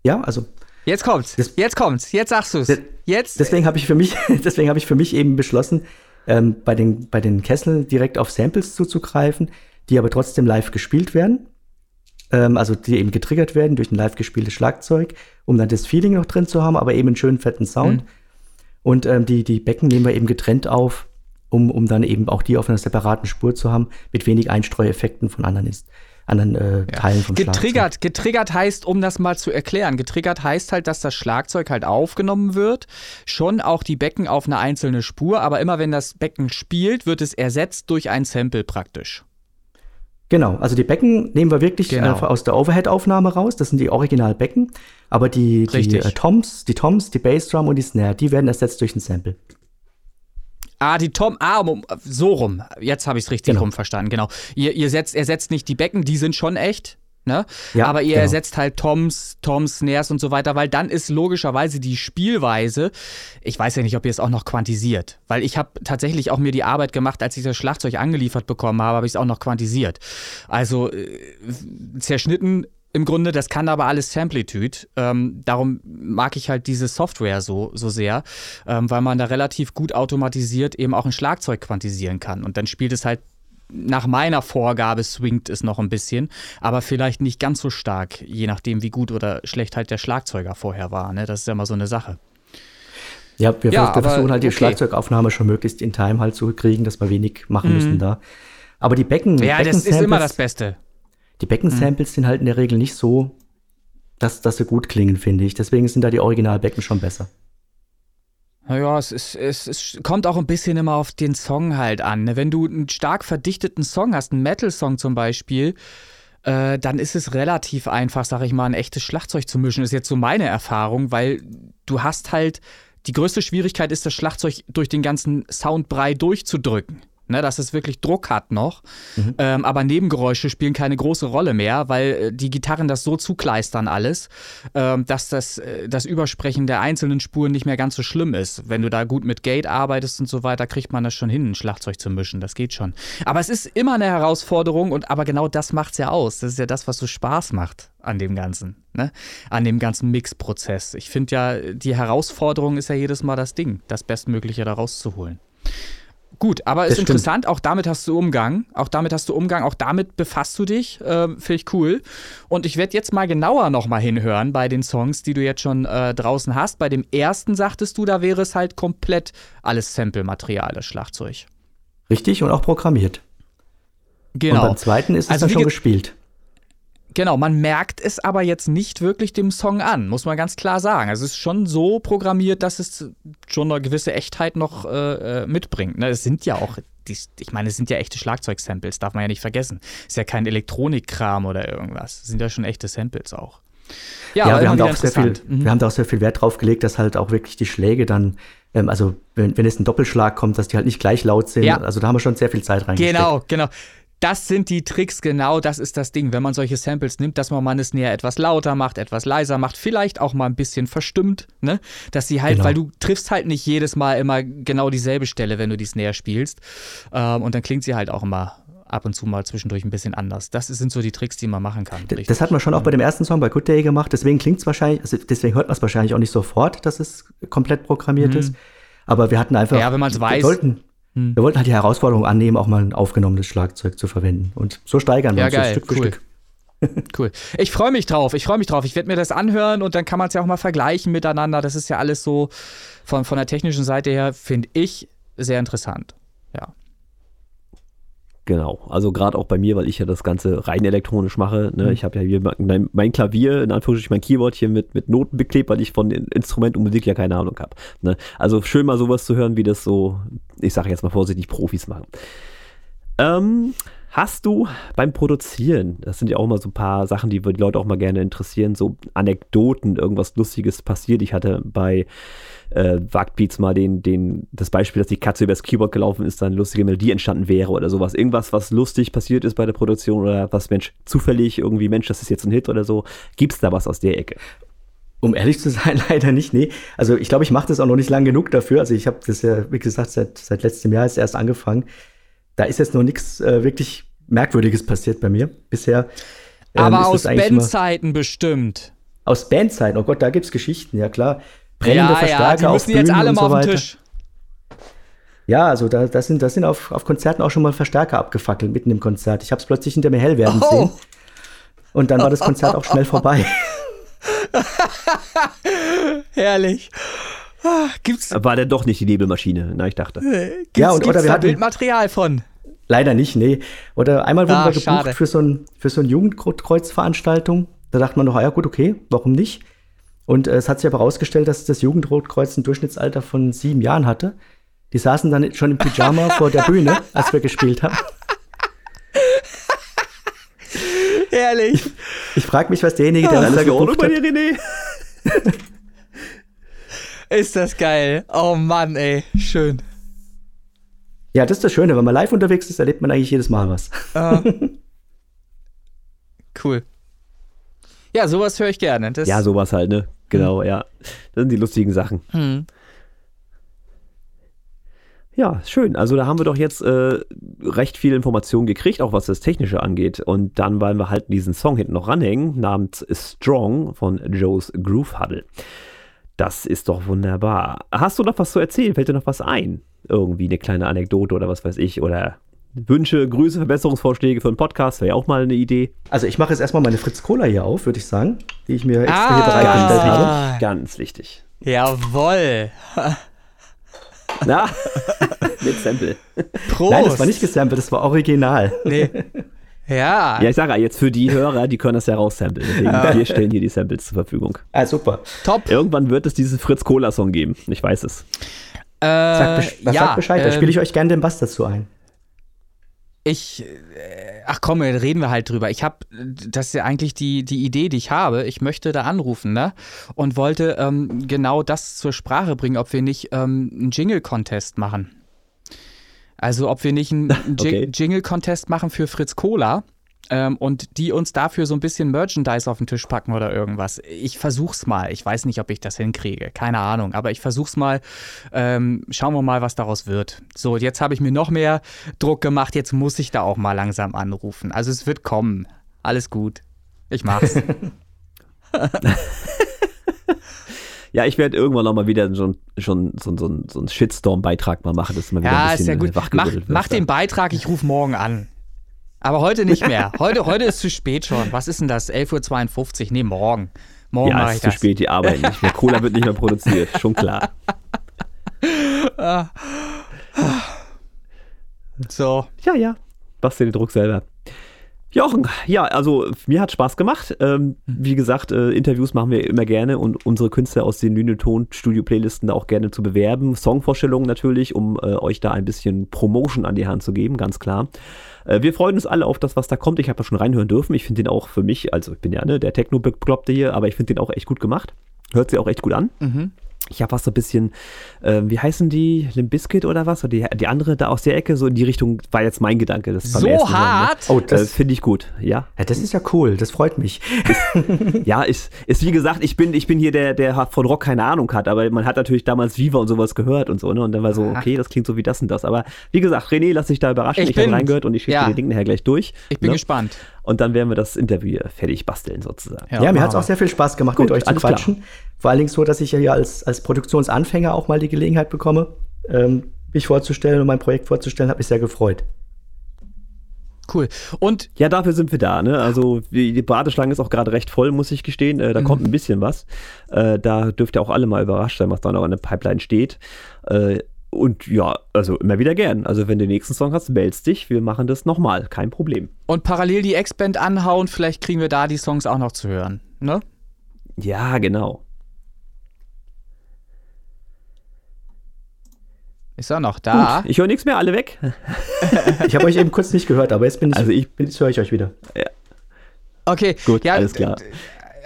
F: Ja, also.
E: Jetzt kommt's. Das, jetzt kommt's. Jetzt sagst du's. Jetzt.
F: Deswegen habe ich für mich, [LAUGHS] deswegen habe ich für mich eben beschlossen, ähm, bei den, bei den Kesseln direkt auf Samples zuzugreifen, die aber trotzdem live gespielt werden. Ähm, also die eben getriggert werden durch ein live gespieltes Schlagzeug, um dann das Feeling noch drin zu haben, aber eben einen schönen fetten Sound. Mhm. Und ähm, die, die Becken nehmen wir eben getrennt auf, um, um dann eben auch die auf einer separaten Spur zu haben, mit wenig Einstreueffekten von anderen ist anderen äh, Teilen vom
E: getriggert, Schlagzeug. Getriggert heißt, um das mal zu erklären, getriggert heißt halt, dass das Schlagzeug halt aufgenommen wird, schon auch die Becken auf eine einzelne Spur, aber immer wenn das Becken spielt, wird es ersetzt durch ein Sample praktisch.
F: Genau, also die Becken nehmen wir wirklich genau. äh, aus der Overhead-Aufnahme raus. Das sind die Originalbecken. Aber die, die äh, Toms, die Toms, die Bassdrum und die Snare, die werden ersetzt durch ein Sample.
E: Ah, die Tom, ah, so rum. Jetzt habe ich es richtig genau. rum verstanden, genau. Ihr, ihr setzt, ersetzt nicht die Becken, die sind schon echt, Ne? Ja, aber ihr genau. ersetzt halt Toms, Toms, Snares und so weiter, weil dann ist logischerweise die Spielweise, ich weiß ja nicht, ob ihr es auch noch quantisiert, weil ich habe tatsächlich auch mir die Arbeit gemacht, als ich das Schlagzeug angeliefert bekommen habe, habe ich es auch noch quantisiert. Also äh, zerschnitten im Grunde, das kann aber alles Samplitude. Ähm, darum mag ich halt diese Software so, so sehr, ähm, weil man da relativ gut automatisiert eben auch ein Schlagzeug quantisieren kann. Und dann spielt es halt nach meiner Vorgabe swingt es noch ein bisschen, aber vielleicht nicht ganz so stark, je nachdem, wie gut oder schlecht halt der Schlagzeuger vorher war. Ne? Das ist ja immer so eine Sache.
F: Ja, wir, ja, versuchen halt die okay. Schlagzeugaufnahme schon möglichst in Time halt zu kriegen, dass wir wenig machen mhm. müssen da. Aber die Becken.
E: Ja,
F: Becken
E: das ist immer das Beste.
F: Die Beckensamples mhm. sind halt in der Regel nicht so, dass, dass sie gut klingen, finde ich. Deswegen sind da die Originalbecken schon besser.
E: Naja, es, ist, es, es kommt auch ein bisschen immer auf den Song halt an. Ne? Wenn du einen stark verdichteten Song hast, einen Metal-Song zum Beispiel, äh, dann ist es relativ einfach, sag ich mal, ein echtes Schlagzeug zu mischen. Das ist jetzt so meine Erfahrung, weil du hast halt, die größte Schwierigkeit ist, das Schlagzeug durch den ganzen Soundbrei durchzudrücken ne, dass es wirklich Druck hat noch. Mhm. Ähm, aber Nebengeräusche spielen keine große Rolle mehr, weil äh, die Gitarren das so zukleistern alles, ähm, dass das, äh, das Übersprechen der einzelnen Spuren nicht mehr ganz so schlimm ist. Wenn du da gut mit Gate arbeitest und so weiter, kriegt man das schon hin, ein Schlagzeug zu mischen. Das geht schon. Aber es ist immer eine Herausforderung und aber genau das macht es ja aus. Das ist ja das, was so Spaß macht an dem Ganzen, ne? an dem ganzen Mixprozess. Ich finde ja, die Herausforderung ist ja jedes Mal das Ding, das Bestmögliche da rauszuholen. Gut, aber es ist interessant, auch damit hast du Umgang. Auch damit hast du Umgang, auch damit befasst du dich. Äh, Finde ich cool. Und ich werde jetzt mal genauer nochmal hinhören bei den Songs, die du jetzt schon äh, draußen hast. Bei dem ersten sagtest du, da wäre es halt komplett alles Sample-Material, das Schlagzeug.
F: Richtig und auch programmiert. Genau. Und beim zweiten ist es also dann schon gespielt.
E: Genau, man merkt es aber jetzt nicht wirklich dem Song an, muss man ganz klar sagen. Also es ist schon so programmiert, dass es schon eine gewisse Echtheit noch äh, äh mitbringt. Ne? Es sind ja auch, die, ich meine, es sind ja echte Schlagzeugsamples, darf man ja nicht vergessen. Ist ja kein Elektronikkram oder irgendwas. Es sind ja schon echte Samples auch.
F: Ja, ja wir, haben da auch sehr viel, mhm. wir haben da auch sehr viel Wert drauf gelegt, dass halt auch wirklich die Schläge dann, ähm, also wenn, wenn es ein Doppelschlag kommt, dass die halt nicht gleich laut sind. Ja. Also da haben wir schon sehr viel Zeit reingesteckt.
E: Genau, genau das sind die Tricks, genau das ist das Ding. Wenn man solche Samples nimmt, dass man mal eine Snare etwas lauter macht, etwas leiser macht, vielleicht auch mal ein bisschen verstimmt, ne? Dass sie halt, genau. weil du triffst halt nicht jedes Mal immer genau dieselbe Stelle, wenn du die Snare spielst. Ähm, und dann klingt sie halt auch immer ab und zu mal zwischendurch ein bisschen anders. Das sind so die Tricks, die man machen kann.
F: Richtig. Das hat man schon auch bei dem ersten Song bei Good Day gemacht, deswegen klingt es wahrscheinlich, also deswegen hört man es wahrscheinlich auch nicht sofort, dass es komplett programmiert mhm. ist. Aber wir hatten einfach.
E: Ja, wenn man es weiß.
F: Sollten, hm. Wir wollten halt die Herausforderung annehmen, auch mal ein aufgenommenes Schlagzeug zu verwenden. Und so steigern wir
E: ja,
F: uns
E: geil.
F: Stück
E: für
F: cool. Stück. [LAUGHS]
E: cool. Ich freue mich drauf. Ich freue mich drauf. Ich werde mir das anhören und dann kann man es ja auch mal vergleichen miteinander. Das ist ja alles so von, von der technischen Seite her, finde ich, sehr interessant. Ja.
D: Genau, also gerade auch bei mir, weil ich ja das Ganze rein elektronisch mache. Ne? Mhm. Ich habe ja hier mein, mein, Klavier, in Anführungsstrichen mein Keyboard hier mit, mit Noten beklebt, weil ich von Instrument und Musik ja keine Ahnung habe. Ne? Also schön mal sowas zu hören, wie das so, ich sage jetzt mal vorsichtig, Profis machen. Ähm, Hast du beim Produzieren, das sind ja auch immer so ein paar Sachen, die die Leute auch mal gerne interessieren, so Anekdoten, irgendwas Lustiges passiert. Ich hatte bei äh, Wagbeats mal den, den, das Beispiel, dass die Katze übers Keyboard gelaufen ist, dann eine lustige Melodie entstanden wäre oder sowas. Irgendwas, was lustig passiert ist bei der Produktion oder was Mensch zufällig irgendwie, Mensch, das ist jetzt ein Hit oder so. Gibt es da was aus der Ecke?
F: Um ehrlich zu sein, [LAUGHS] leider nicht. Nee. Also ich glaube, ich mache das auch noch nicht lang genug dafür. Also ich habe das ja, wie gesagt, seit, seit letztem Jahr ist erst angefangen da ist jetzt noch nichts äh, wirklich Merkwürdiges passiert bei mir bisher.
E: Ähm, Aber aus Bandzeiten bestimmt.
F: Aus Bandzeiten, oh Gott, da gibt es Geschichten, ja klar. Brennende
E: ja,
F: Verstärker
E: ja, die müssen jetzt alle mal so auf den Tisch.
F: Ja, also da, das sind, das sind auf, auf Konzerten auch schon mal Verstärker abgefackelt mitten im Konzert. Ich habe es plötzlich hinter mir hell werden oh. sehen. Und dann war das Konzert auch schnell vorbei. [LAUGHS]
E: Herrlich.
D: Ah, gibt's War der doch nicht die Nebelmaschine? Na, ich dachte.
E: Gibt's, ja, und oder wir hatten Bildmaterial von.
F: Leider nicht, nee. Oder einmal wurden ah, wir gebucht für so ein für so eine Jugendkreuzveranstaltung. Da dachte man noch, ah, ja gut, okay, warum nicht? Und äh, es hat sich aber herausgestellt, dass das Jugendrotkreuz ein Durchschnittsalter von sieben Jahren hatte. Die saßen dann schon im Pyjama [LAUGHS] vor der Bühne, als wir gespielt haben.
E: Herrlich.
F: Ich, ich frage mich, was derjenige, der alles gebucht hat. René.
E: Ist das geil. Oh Mann, ey. Schön.
F: Ja, das ist das Schöne. Wenn man live unterwegs ist, erlebt man eigentlich jedes Mal was. Uh, [LAUGHS]
E: cool. Ja, sowas höre ich gerne. Das
D: ja, sowas halt, ne? Genau, ja. Das sind die lustigen Sachen. Hm. Ja, schön. Also da haben wir doch jetzt äh, recht viel Informationen gekriegt, auch was das Technische angeht. Und dann wollen wir halt diesen Song hinten noch ranhängen, namens Strong von Joe's Groove Huddle. Das ist doch wunderbar. Hast du noch was zu erzählen? Fällt dir noch was ein? Irgendwie eine kleine Anekdote oder was weiß ich? Oder Wünsche, Grüße, Verbesserungsvorschläge für einen Podcast wäre ja auch mal eine Idee.
F: Also ich mache jetzt erstmal meine Fritz Cola hier auf, würde ich sagen, die ich mir extra ah, hier bereitgestellt habe.
D: Ganz wichtig.
E: Jawoll. [LAUGHS]
D: Na, [LAUGHS] mit Sample.
F: Prost. Nein, das war nicht gesampelt, das war original. Nee. [LAUGHS]
E: Ja.
D: Ja, ich sage ja, jetzt für die Hörer, die können das ja raussamplen. Deswegen, ah. wir stellen hier die Samples zur Verfügung.
F: Ah, super.
D: Top. Irgendwann wird es diesen Fritz-Cola-Song geben. Ich weiß es.
F: Äh, sag, ja, sagt Bescheid, äh, da spiele ich euch gerne den Bass dazu ein.
E: Ich, äh, ach komm, reden wir halt drüber. Ich habe, das ist ja eigentlich die, die Idee, die ich habe. Ich möchte da anrufen, ne? Und wollte ähm, genau das zur Sprache bringen, ob wir nicht ähm, einen Jingle-Contest machen. Also ob wir nicht einen [LAUGHS] okay. Jingle-Contest machen für Fritz Cola ähm, und die uns dafür so ein bisschen Merchandise auf den Tisch packen oder irgendwas. Ich versuch's mal. Ich weiß nicht, ob ich das hinkriege. Keine Ahnung. Aber ich versuch's mal. Ähm, schauen wir mal, was daraus wird. So, jetzt habe ich mir noch mehr Druck gemacht. Jetzt muss ich da auch mal langsam anrufen. Also es wird kommen. Alles gut. Ich mach's. [LAUGHS]
D: Ja, ich werde irgendwann noch mal wieder schon, schon so, so, so einen Shitstorm-Beitrag mal machen, dass man wieder
E: ja,
D: ein bisschen
E: ist ja gut. Mach, mach den Beitrag, ich rufe morgen an. Aber heute nicht mehr. [LAUGHS] Heute, heute ist zu spät schon. Was ist denn das? 11.52 Uhr? Nee, morgen. Morgen
D: ja, mache ich ist das. zu spät, die arbeiten nicht mehr. Cola wird nicht mehr produziert, schon klar.
E: so.
D: Ja, ja. Bastel den Druck selber. Jochen, ja, also mir hat Spaß gemacht. Ähm, wie gesagt, äh, Interviews machen wir immer gerne und unsere Künstler aus den Lüneton-Studio-Playlisten da auch gerne zu bewerben. Songvorstellungen natürlich, um äh, euch da ein bisschen Promotion an die Hand zu geben, ganz klar. Äh, wir freuen uns alle auf das, was da kommt. Ich habe da schon reinhören dürfen. Ich finde den auch für mich, also ich bin ja ne, der Techno-Bekloppte hier, aber ich finde den auch echt gut gemacht. Hört sich auch echt gut an. Mhm. Ich habe was so ein bisschen, äh, wie heißen die, Limbiskit oder was? Oder die, die andere da aus der Ecke, so in die Richtung war jetzt mein Gedanke. Das
E: so hart?
D: Mal, ne? Oh, das äh, finde ich gut, ja.
F: ja. Das ist ja cool, das freut mich.
D: Ist, ja, ist, ist wie gesagt, ich bin, ich bin hier der, der von Rock keine Ahnung hat, aber man hat natürlich damals Viva und sowas gehört und so, ne? Und dann war so, okay, das klingt so wie das und das. Aber wie gesagt, René, lass dich da überraschen. Ich, ich habe reingehört und ich schicke ja. dir den Ding nachher gleich durch.
E: Ich bin ne? gespannt.
D: Und dann werden wir das Interview fertig basteln sozusagen.
F: Ja, ja mir hat es auch sehr viel Spaß gemacht, Gut, mit euch zu quatschen. Klar. Vor allen Dingen so, dass ich ja hier als, als Produktionsanfänger auch mal die Gelegenheit bekomme, ähm, mich vorzustellen und mein Projekt vorzustellen, habe mich sehr gefreut.
E: Cool. Und
D: ja, dafür sind wir da. Ne? Also die Brateschlange ist auch gerade recht voll, muss ich gestehen. Äh, da mhm. kommt ein bisschen was. Äh, da dürft ihr auch alle mal überrascht sein, was da noch in der Pipeline steht. Äh, und ja, also immer wieder gern. Also wenn du den nächsten Song hast, meldest dich. Wir machen das nochmal. Kein Problem.
E: Und parallel die X-Band anhauen. Vielleicht kriegen wir da die Songs auch noch zu hören. Ne?
D: Ja, genau.
E: Ist er noch da?
D: Gut, ich höre nichts mehr, alle weg. [LAUGHS]
F: Ich habe euch eben kurz nicht gehört, aber jetzt bin ich,
D: Also ich-
F: jetzt höre ich euch wieder.
E: Okay,
D: Gut,
E: ja,
D: alles klar.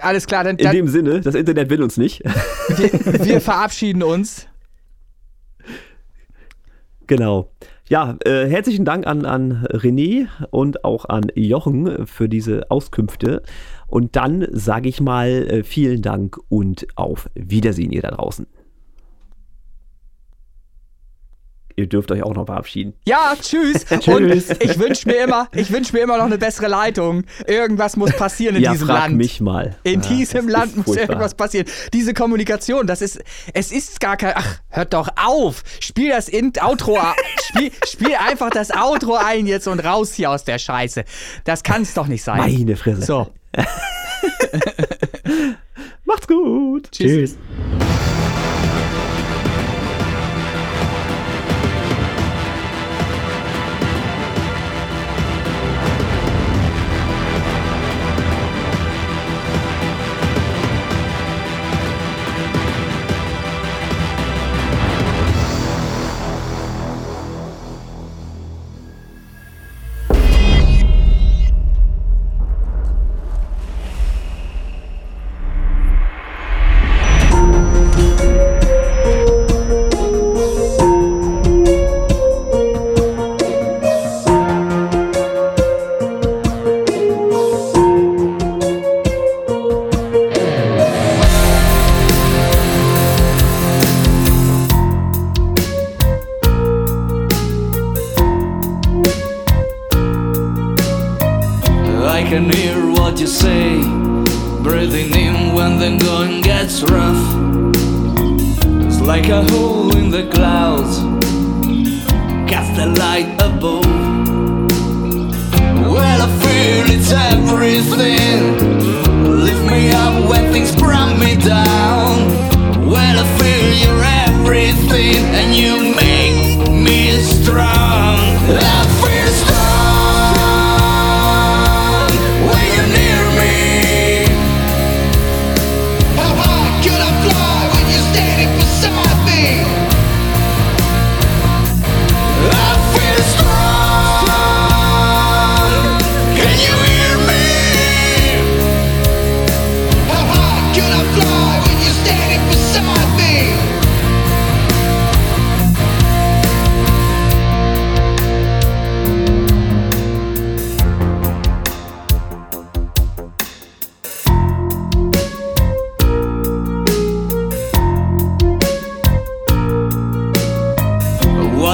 E: Alles klar, dann,
D: In
E: dann
D: dem Sinne, das Internet will uns nicht.
E: wir, wir verabschieden uns.
D: Genau. Ja, äh, herzlichen Dank an, an René und auch an Jochen für diese Auskünfte. Und dann sage ich mal äh, vielen Dank und auf Wiedersehen, ihr da draußen. Ihr dürft euch auch noch verabschieden.
E: Ja, tschüss. [LAUGHS] Und ich wünsche mir immer, ich wünsche mir immer noch eine bessere Leitung. Irgendwas muss passieren in
D: ja,
E: diesem
D: frag
E: Land.
D: mich mal.
E: In
D: Ja,
E: diesem Land muss
D: furchtbar.
E: irgendwas passieren. Diese Kommunikation, das ist, es ist gar kein, ach, hört doch auf. Spiel das in, Outro, spiel, spiel einfach das Outro ein jetzt und raus hier aus der Scheiße. Das kann es doch nicht sein.
D: Meine Fresse.
E: So, [LAUGHS]
D: Macht's gut.
F: Tschüss.
G: I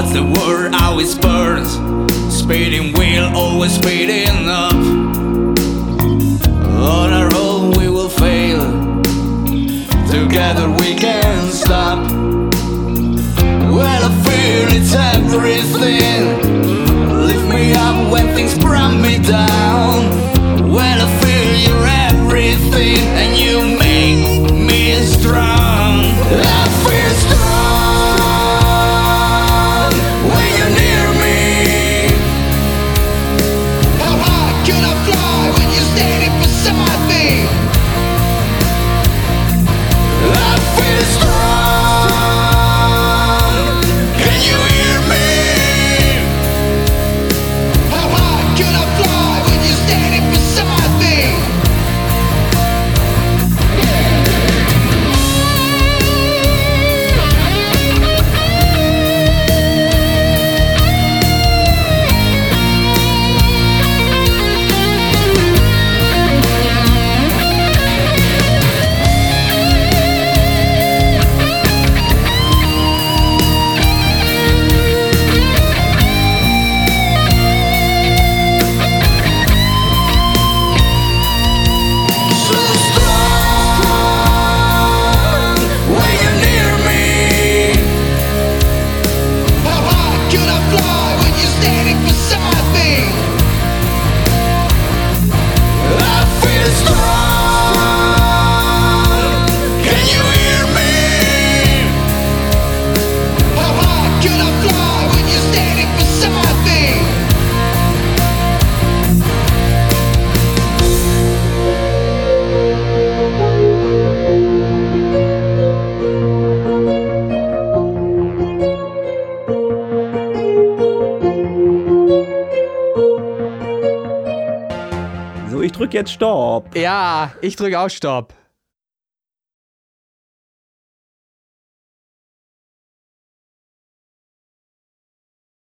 G: What's the word? Always burns. Speeding wheel, always speeding up. On our own, we will fail. Together, we can stop. Well, I feel it's everything. Lift me up when things bring me down. Well, I feel you're everything, and you
D: jetzt Stopp.
E: Ja, ich drücke auch Stopp.